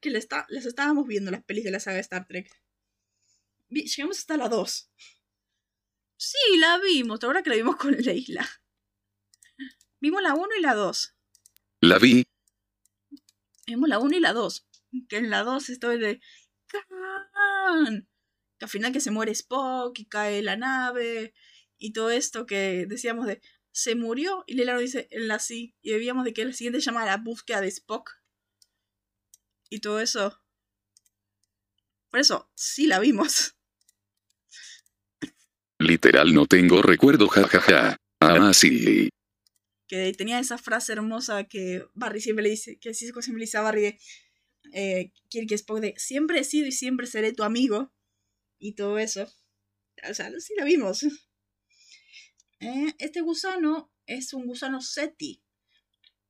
que les, está, les estábamos viendo las pelis de la saga de Star Trek. Llegamos hasta la 2. Sí, la vimos. Ahora que la vimos con Leila. Vimos la 1 y la 2. La vi. Vimos la 1 y la 2 que en la 2 estoy de Khan. Que al final que se muere Spock y cae la nave y todo esto que decíamos de se murió y Leila nos dice en la sí y debíamos de que el siguiente llama la búsqueda de Spock y todo eso. Por eso, sí la vimos. Literal no tengo recuerdo, jajaja. Ah, sí. Que tenía esa frase hermosa que Barry siempre le dice, que Cisco siempre le dice a Barry de eh, Kirk Spock de siempre he sido y siempre seré tu amigo y todo eso. O sea, sí la vimos. Eh, este gusano es un gusano SETI,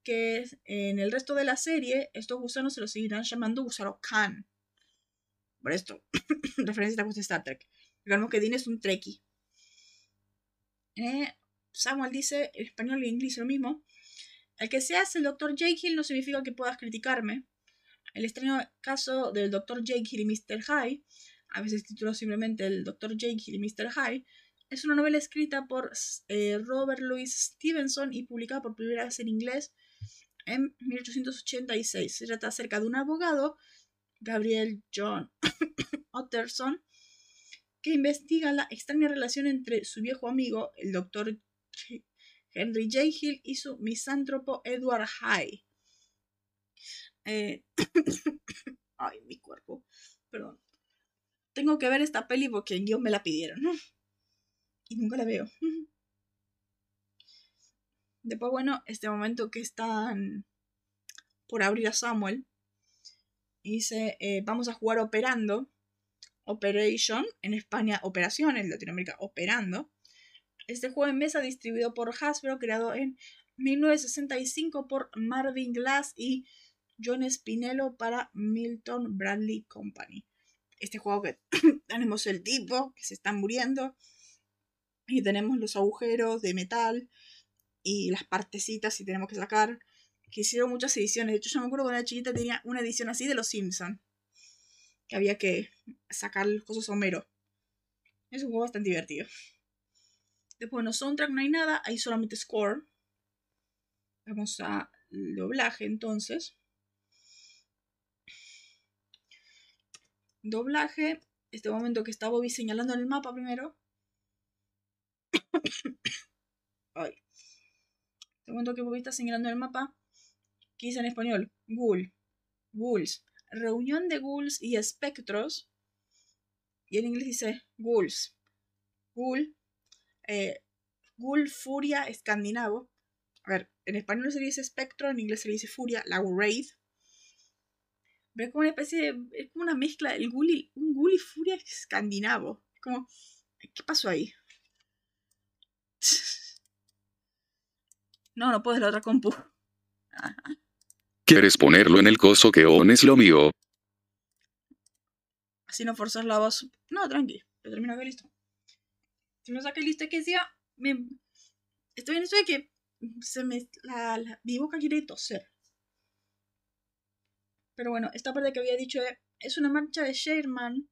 que en el resto de la serie estos gusanos se los seguirán llamando gusano Khan. Por esto, referencia a de Star Trek. Digamos que Dean es un Trekkie. Eh, Samuel dice, en español y en inglés lo mismo. El que seas el Dr. Jekyll no significa que puedas criticarme. El extraño caso del Dr. Jekyll y Mr. Hyde, a veces titulado simplemente el Dr. Jekyll y Mr. Hyde, es una novela escrita por eh, Robert Louis Stevenson y publicada por primera vez en inglés en 1886. Se trata acerca de un abogado, Gabriel John Utterson, que investiga la extraña relación entre su viejo amigo, el Dr. Henry J. Hill, y su misántropo Edward High. Eh, ay, mi cuerpo. Perdón. Tengo que ver esta peli porque en me la pidieron. Y nunca la veo. Después, bueno, este momento que están por abrir a Samuel. dice, eh, vamos a jugar operando. Operation, en España Operación, en Latinoamérica Operando. Este juego en mesa distribuido por Hasbro, creado en 1965 por Marvin Glass y John Spinello para Milton Bradley Company. Este juego que tenemos el tipo que se está muriendo y tenemos los agujeros de metal y las partecitas y tenemos que sacar. Que hicieron muchas ediciones. De hecho, yo me acuerdo cuando era chiquita tenía una edición así de Los Simpsons. Que había que sacar los cosas a Homero. Es un juego bastante divertido. Después, no soundtrack no hay nada, hay solamente score. Vamos a doblaje entonces. Doblaje. Este momento que está Bobby señalando en el mapa primero. Este momento que Bobby está señalando en el mapa. ¿Qué dice en español? Ghoul. Ghouls. Reunión de ghouls y espectros. Y en inglés dice ghouls. Ghoul. Eh, furia, escandinavo. A ver, en español se dice espectro, en inglés se dice furia, la wraith. Pero es como una especie de. Es como una mezcla del ghoul y, un ghoul y furia escandinavo. Como. ¿Qué pasó ahí? No, no puedes la otra compu. ¿Quieres ponerlo en el coso que on es lo mío? Así no forzas la voz. No, tranqui. Lo termino acá listo. Si no saqué listo que decía. Me... Estoy en esto de que. Se me. La, mi boca quiere toser. Pero bueno, esta parte que había dicho es una marcha de Sherman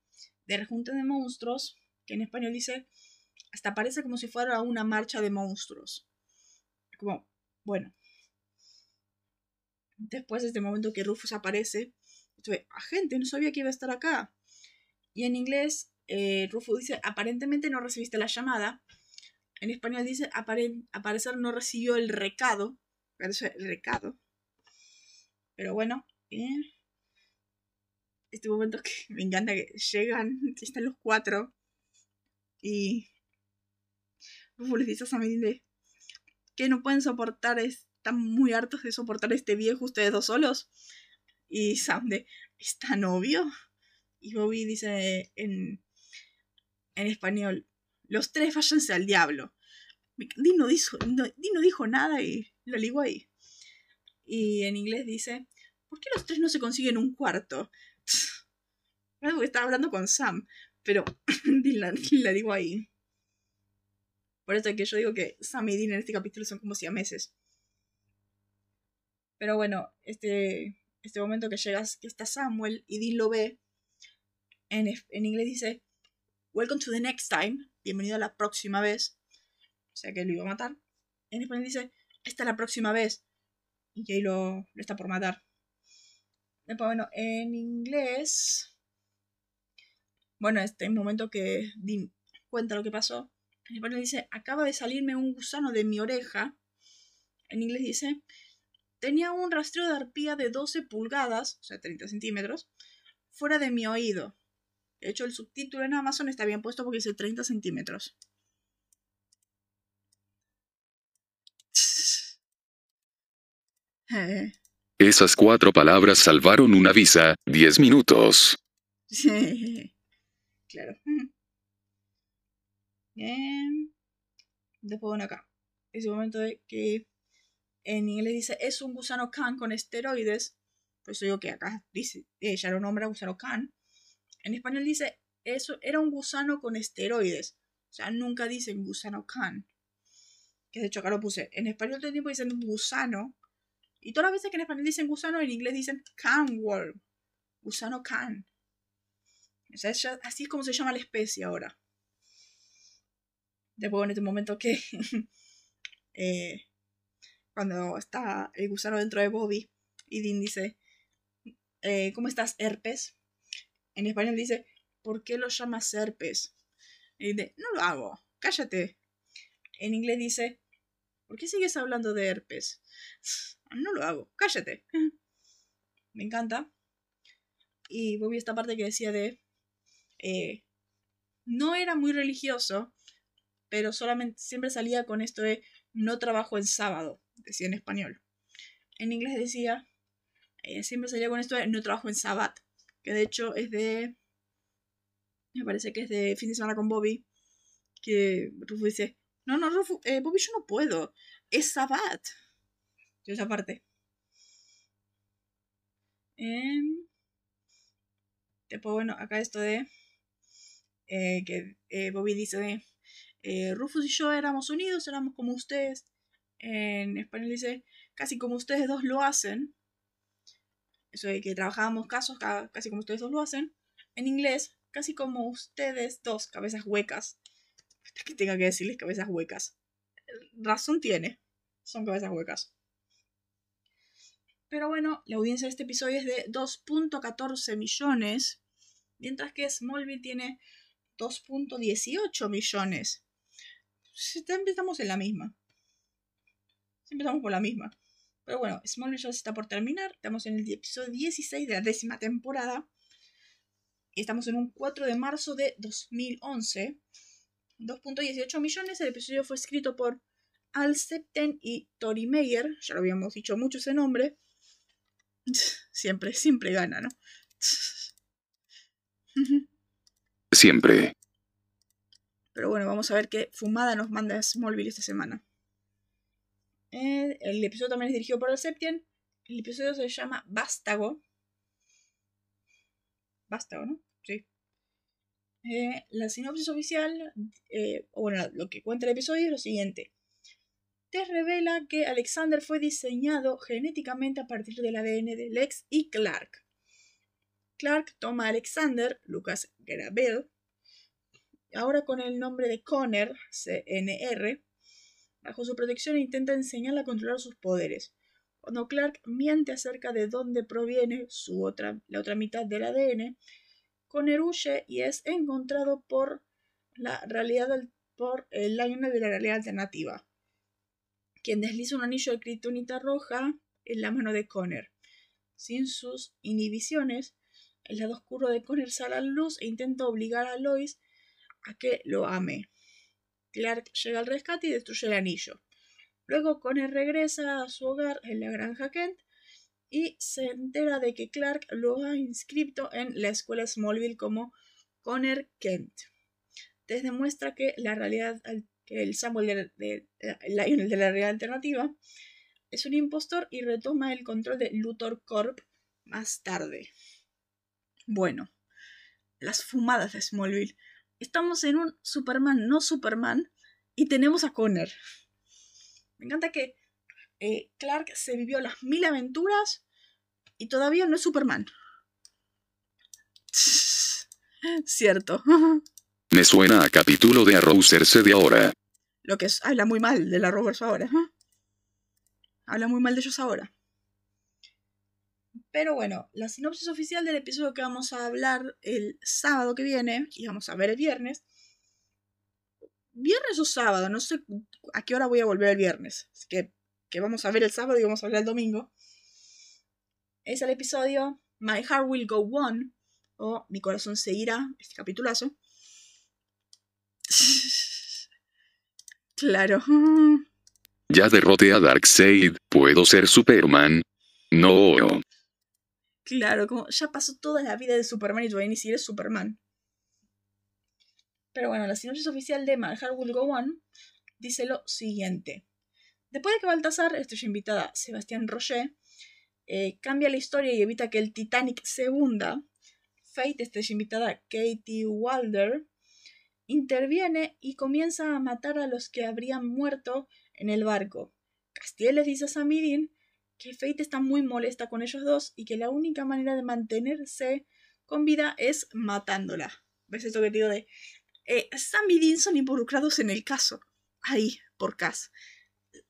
de rejunte de monstruos. Que en español dice. Hasta parece como si fuera una marcha de monstruos. Como bueno. Después de este momento que Rufus aparece, estuve, agente, no sabía que iba a estar acá. Y en inglés, eh, Rufus dice, aparentemente no recibiste la llamada. En español dice, aparecer no recibió el recado. El recado. Pero bueno, eh, este momento que me encanta que llegan, están los cuatro. Y Rufus les dice a que no pueden soportar, están muy hartos de soportar este viejo ustedes dos solos. Y Sam de, ¿está novio? Y Bobby dice en, en español, los tres váyanse al diablo. Dino dijo, no, dijo nada y lo ligó ahí. Y en inglés dice, ¿por qué los tres no se consiguen un cuarto? Porque estaba hablando con Sam, pero la, la digo ahí. Por eso es que yo digo que Sam y Dean en este capítulo son como meses. Pero bueno, este, este momento que llegas, que está Samuel y Dean lo ve, en, en inglés dice, Welcome to the next time, bienvenido a la próxima vez. O sea que lo iba a matar. En español dice, es la próxima vez. Y que ahí lo, lo está por matar. Después, bueno, en inglés. Bueno, este momento que Dean cuenta lo que pasó. En español dice, acaba de salirme un gusano de mi oreja. En inglés dice, tenía un rastreo de arpía de 12 pulgadas, o sea, 30 centímetros, fuera de mi oído. De hecho, el subtítulo en Amazon está bien puesto porque dice 30 centímetros. Esas cuatro palabras salvaron una visa, 10 minutos. claro. Bien. Después, bueno, acá. Ese momento de que en inglés dice es un gusano can con esteroides. Por eso digo que acá dice, ella lo nombra gusano can. En español dice eso era un gusano con esteroides. O sea, nunca dicen gusano can. Que de hecho acá lo puse. En español todo el tiempo dicen gusano. Y todas las veces que en español dicen gusano, en inglés dicen canworm. Gusano can. O así es como se llama la especie ahora. Después en este momento que eh, cuando está el gusano dentro de Bobby y Dean dice, eh, ¿cómo estás, herpes? En español dice, ¿por qué lo llamas herpes? Y dice, no lo hago, cállate. En inglés dice, ¿por qué sigues hablando de herpes? No lo hago, cállate. Me encanta. Y Bobby esta parte que decía de, eh, no era muy religioso, pero solamente siempre salía con esto de no trabajo en sábado, decía en español. En inglés decía, eh, siempre salía con esto de no trabajo en sabbat, que de hecho es de, me parece que es de fin de semana con Bobby, que Rufus dice, no, no, eh, Bobby yo no puedo, es sabbat. Esa parte. Em, después, bueno, acá esto de eh, que Bobby dice eh, Rufus y yo éramos unidos, éramos como ustedes. En español dice, casi como ustedes dos lo hacen. Eso de que trabajábamos casos casi como ustedes dos lo hacen. En inglés, casi como ustedes dos, cabezas huecas. Que tenga que decirles cabezas huecas. Razón tiene. Son cabezas huecas. Pero bueno, la audiencia de este episodio es de 2.14 millones. Mientras que Smallville tiene 2.18 millones siempre estamos en la misma. Siempre estamos por la misma. Pero bueno, Smallville ya está por terminar. Estamos en el episodio 16 de la décima temporada. Estamos en un 4 de marzo de 2011. 2.18 millones. El episodio fue escrito por Al Septen y Tori Meyer. Ya lo habíamos dicho mucho ese nombre. Siempre, siempre gana, ¿no? Siempre. Pero bueno, vamos a ver qué fumada nos manda Smallville esta semana. Eh, el episodio también es dirigido por el Septien. El episodio se llama Vástago. Vástago, ¿no? Sí. Eh, la sinopsis oficial, eh, o bueno, lo que cuenta el episodio es lo siguiente. Te revela que Alexander fue diseñado genéticamente a partir del ADN de Lex y Clark. Clark toma a Alexander, Lucas Grabel, ahora con el nombre de Conner, CNR, bajo su protección intenta enseñarle a controlar sus poderes. Cuando Clark miente acerca de dónde proviene su otra, la otra mitad del ADN, Conner huye y es encontrado por la realidad por el Lionel de la realidad alternativa, quien desliza un anillo de kryptonita roja en la mano de Conner. Sin sus inhibiciones, el lado oscuro de Conner sale a la luz e intenta obligar a Lois a que lo ame. Clark llega al rescate y destruye el anillo. Luego Connor regresa a su hogar en la granja Kent y se entera de que Clark lo ha inscrito en la escuela Smallville como Connor Kent. Desde demuestra que la realidad, el Samuel de, la realidad alternativa es un impostor y retoma el control de Luthor Corp más tarde. Bueno, las fumadas de Smallville estamos en un Superman no Superman y tenemos a Connor. Me encanta que eh, Clark se vivió las mil aventuras y todavía no es Superman. Cierto. Me suena a capítulo de Arrowverse de ahora. Lo que es, habla muy mal de la Arrowverse ahora. Habla muy mal de ellos ahora. Pero bueno, la sinopsis oficial del episodio que vamos a hablar el sábado que viene, y vamos a ver el viernes. Viernes o sábado, no sé a qué hora voy a volver el viernes. Así que, que vamos a ver el sábado y vamos a hablar el domingo. Es el episodio My Heart Will Go On, o Mi corazón seguirá, este capitulazo. Claro. Ya derroté a Darkseid, ¿puedo ser Superman? No. Claro, como ya pasó toda la vida de Superman y todavía ni siquiera es Superman. Pero bueno, la sinopsis oficial de Heart Will Go On dice lo siguiente. Después de que Baltasar, estrella invitada Sebastián Roger, eh, cambia la historia y evita que el Titanic se hunda, Fate, estrella invitada Katie Wilder, interviene y comienza a matar a los que habrían muerto en el barco. Castiel les dice a Samidin que Fate está muy molesta con ellos dos y que la única manera de mantenerse con vida es matándola. ¿Ves esto que digo de... Eh, son involucrados en el caso. Ahí, por Cas.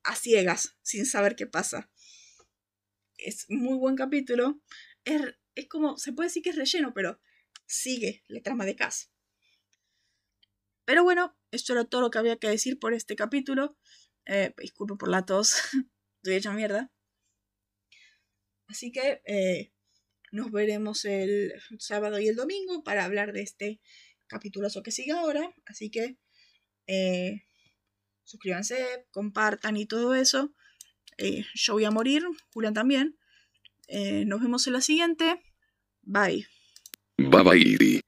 A ciegas, sin saber qué pasa. Es muy buen capítulo. Es, es como, se puede decir que es relleno, pero sigue la trama de Cas. Pero bueno, esto era todo lo que había que decir por este capítulo. Eh, disculpo por la tos. Estoy hecha mierda. Así que eh, nos veremos el sábado y el domingo para hablar de este capítulo que sigue ahora. Así que eh, suscríbanse, compartan y todo eso. Eh, yo voy a morir, Julián también. nos vemos en la siguiente. Bye. Bye bye.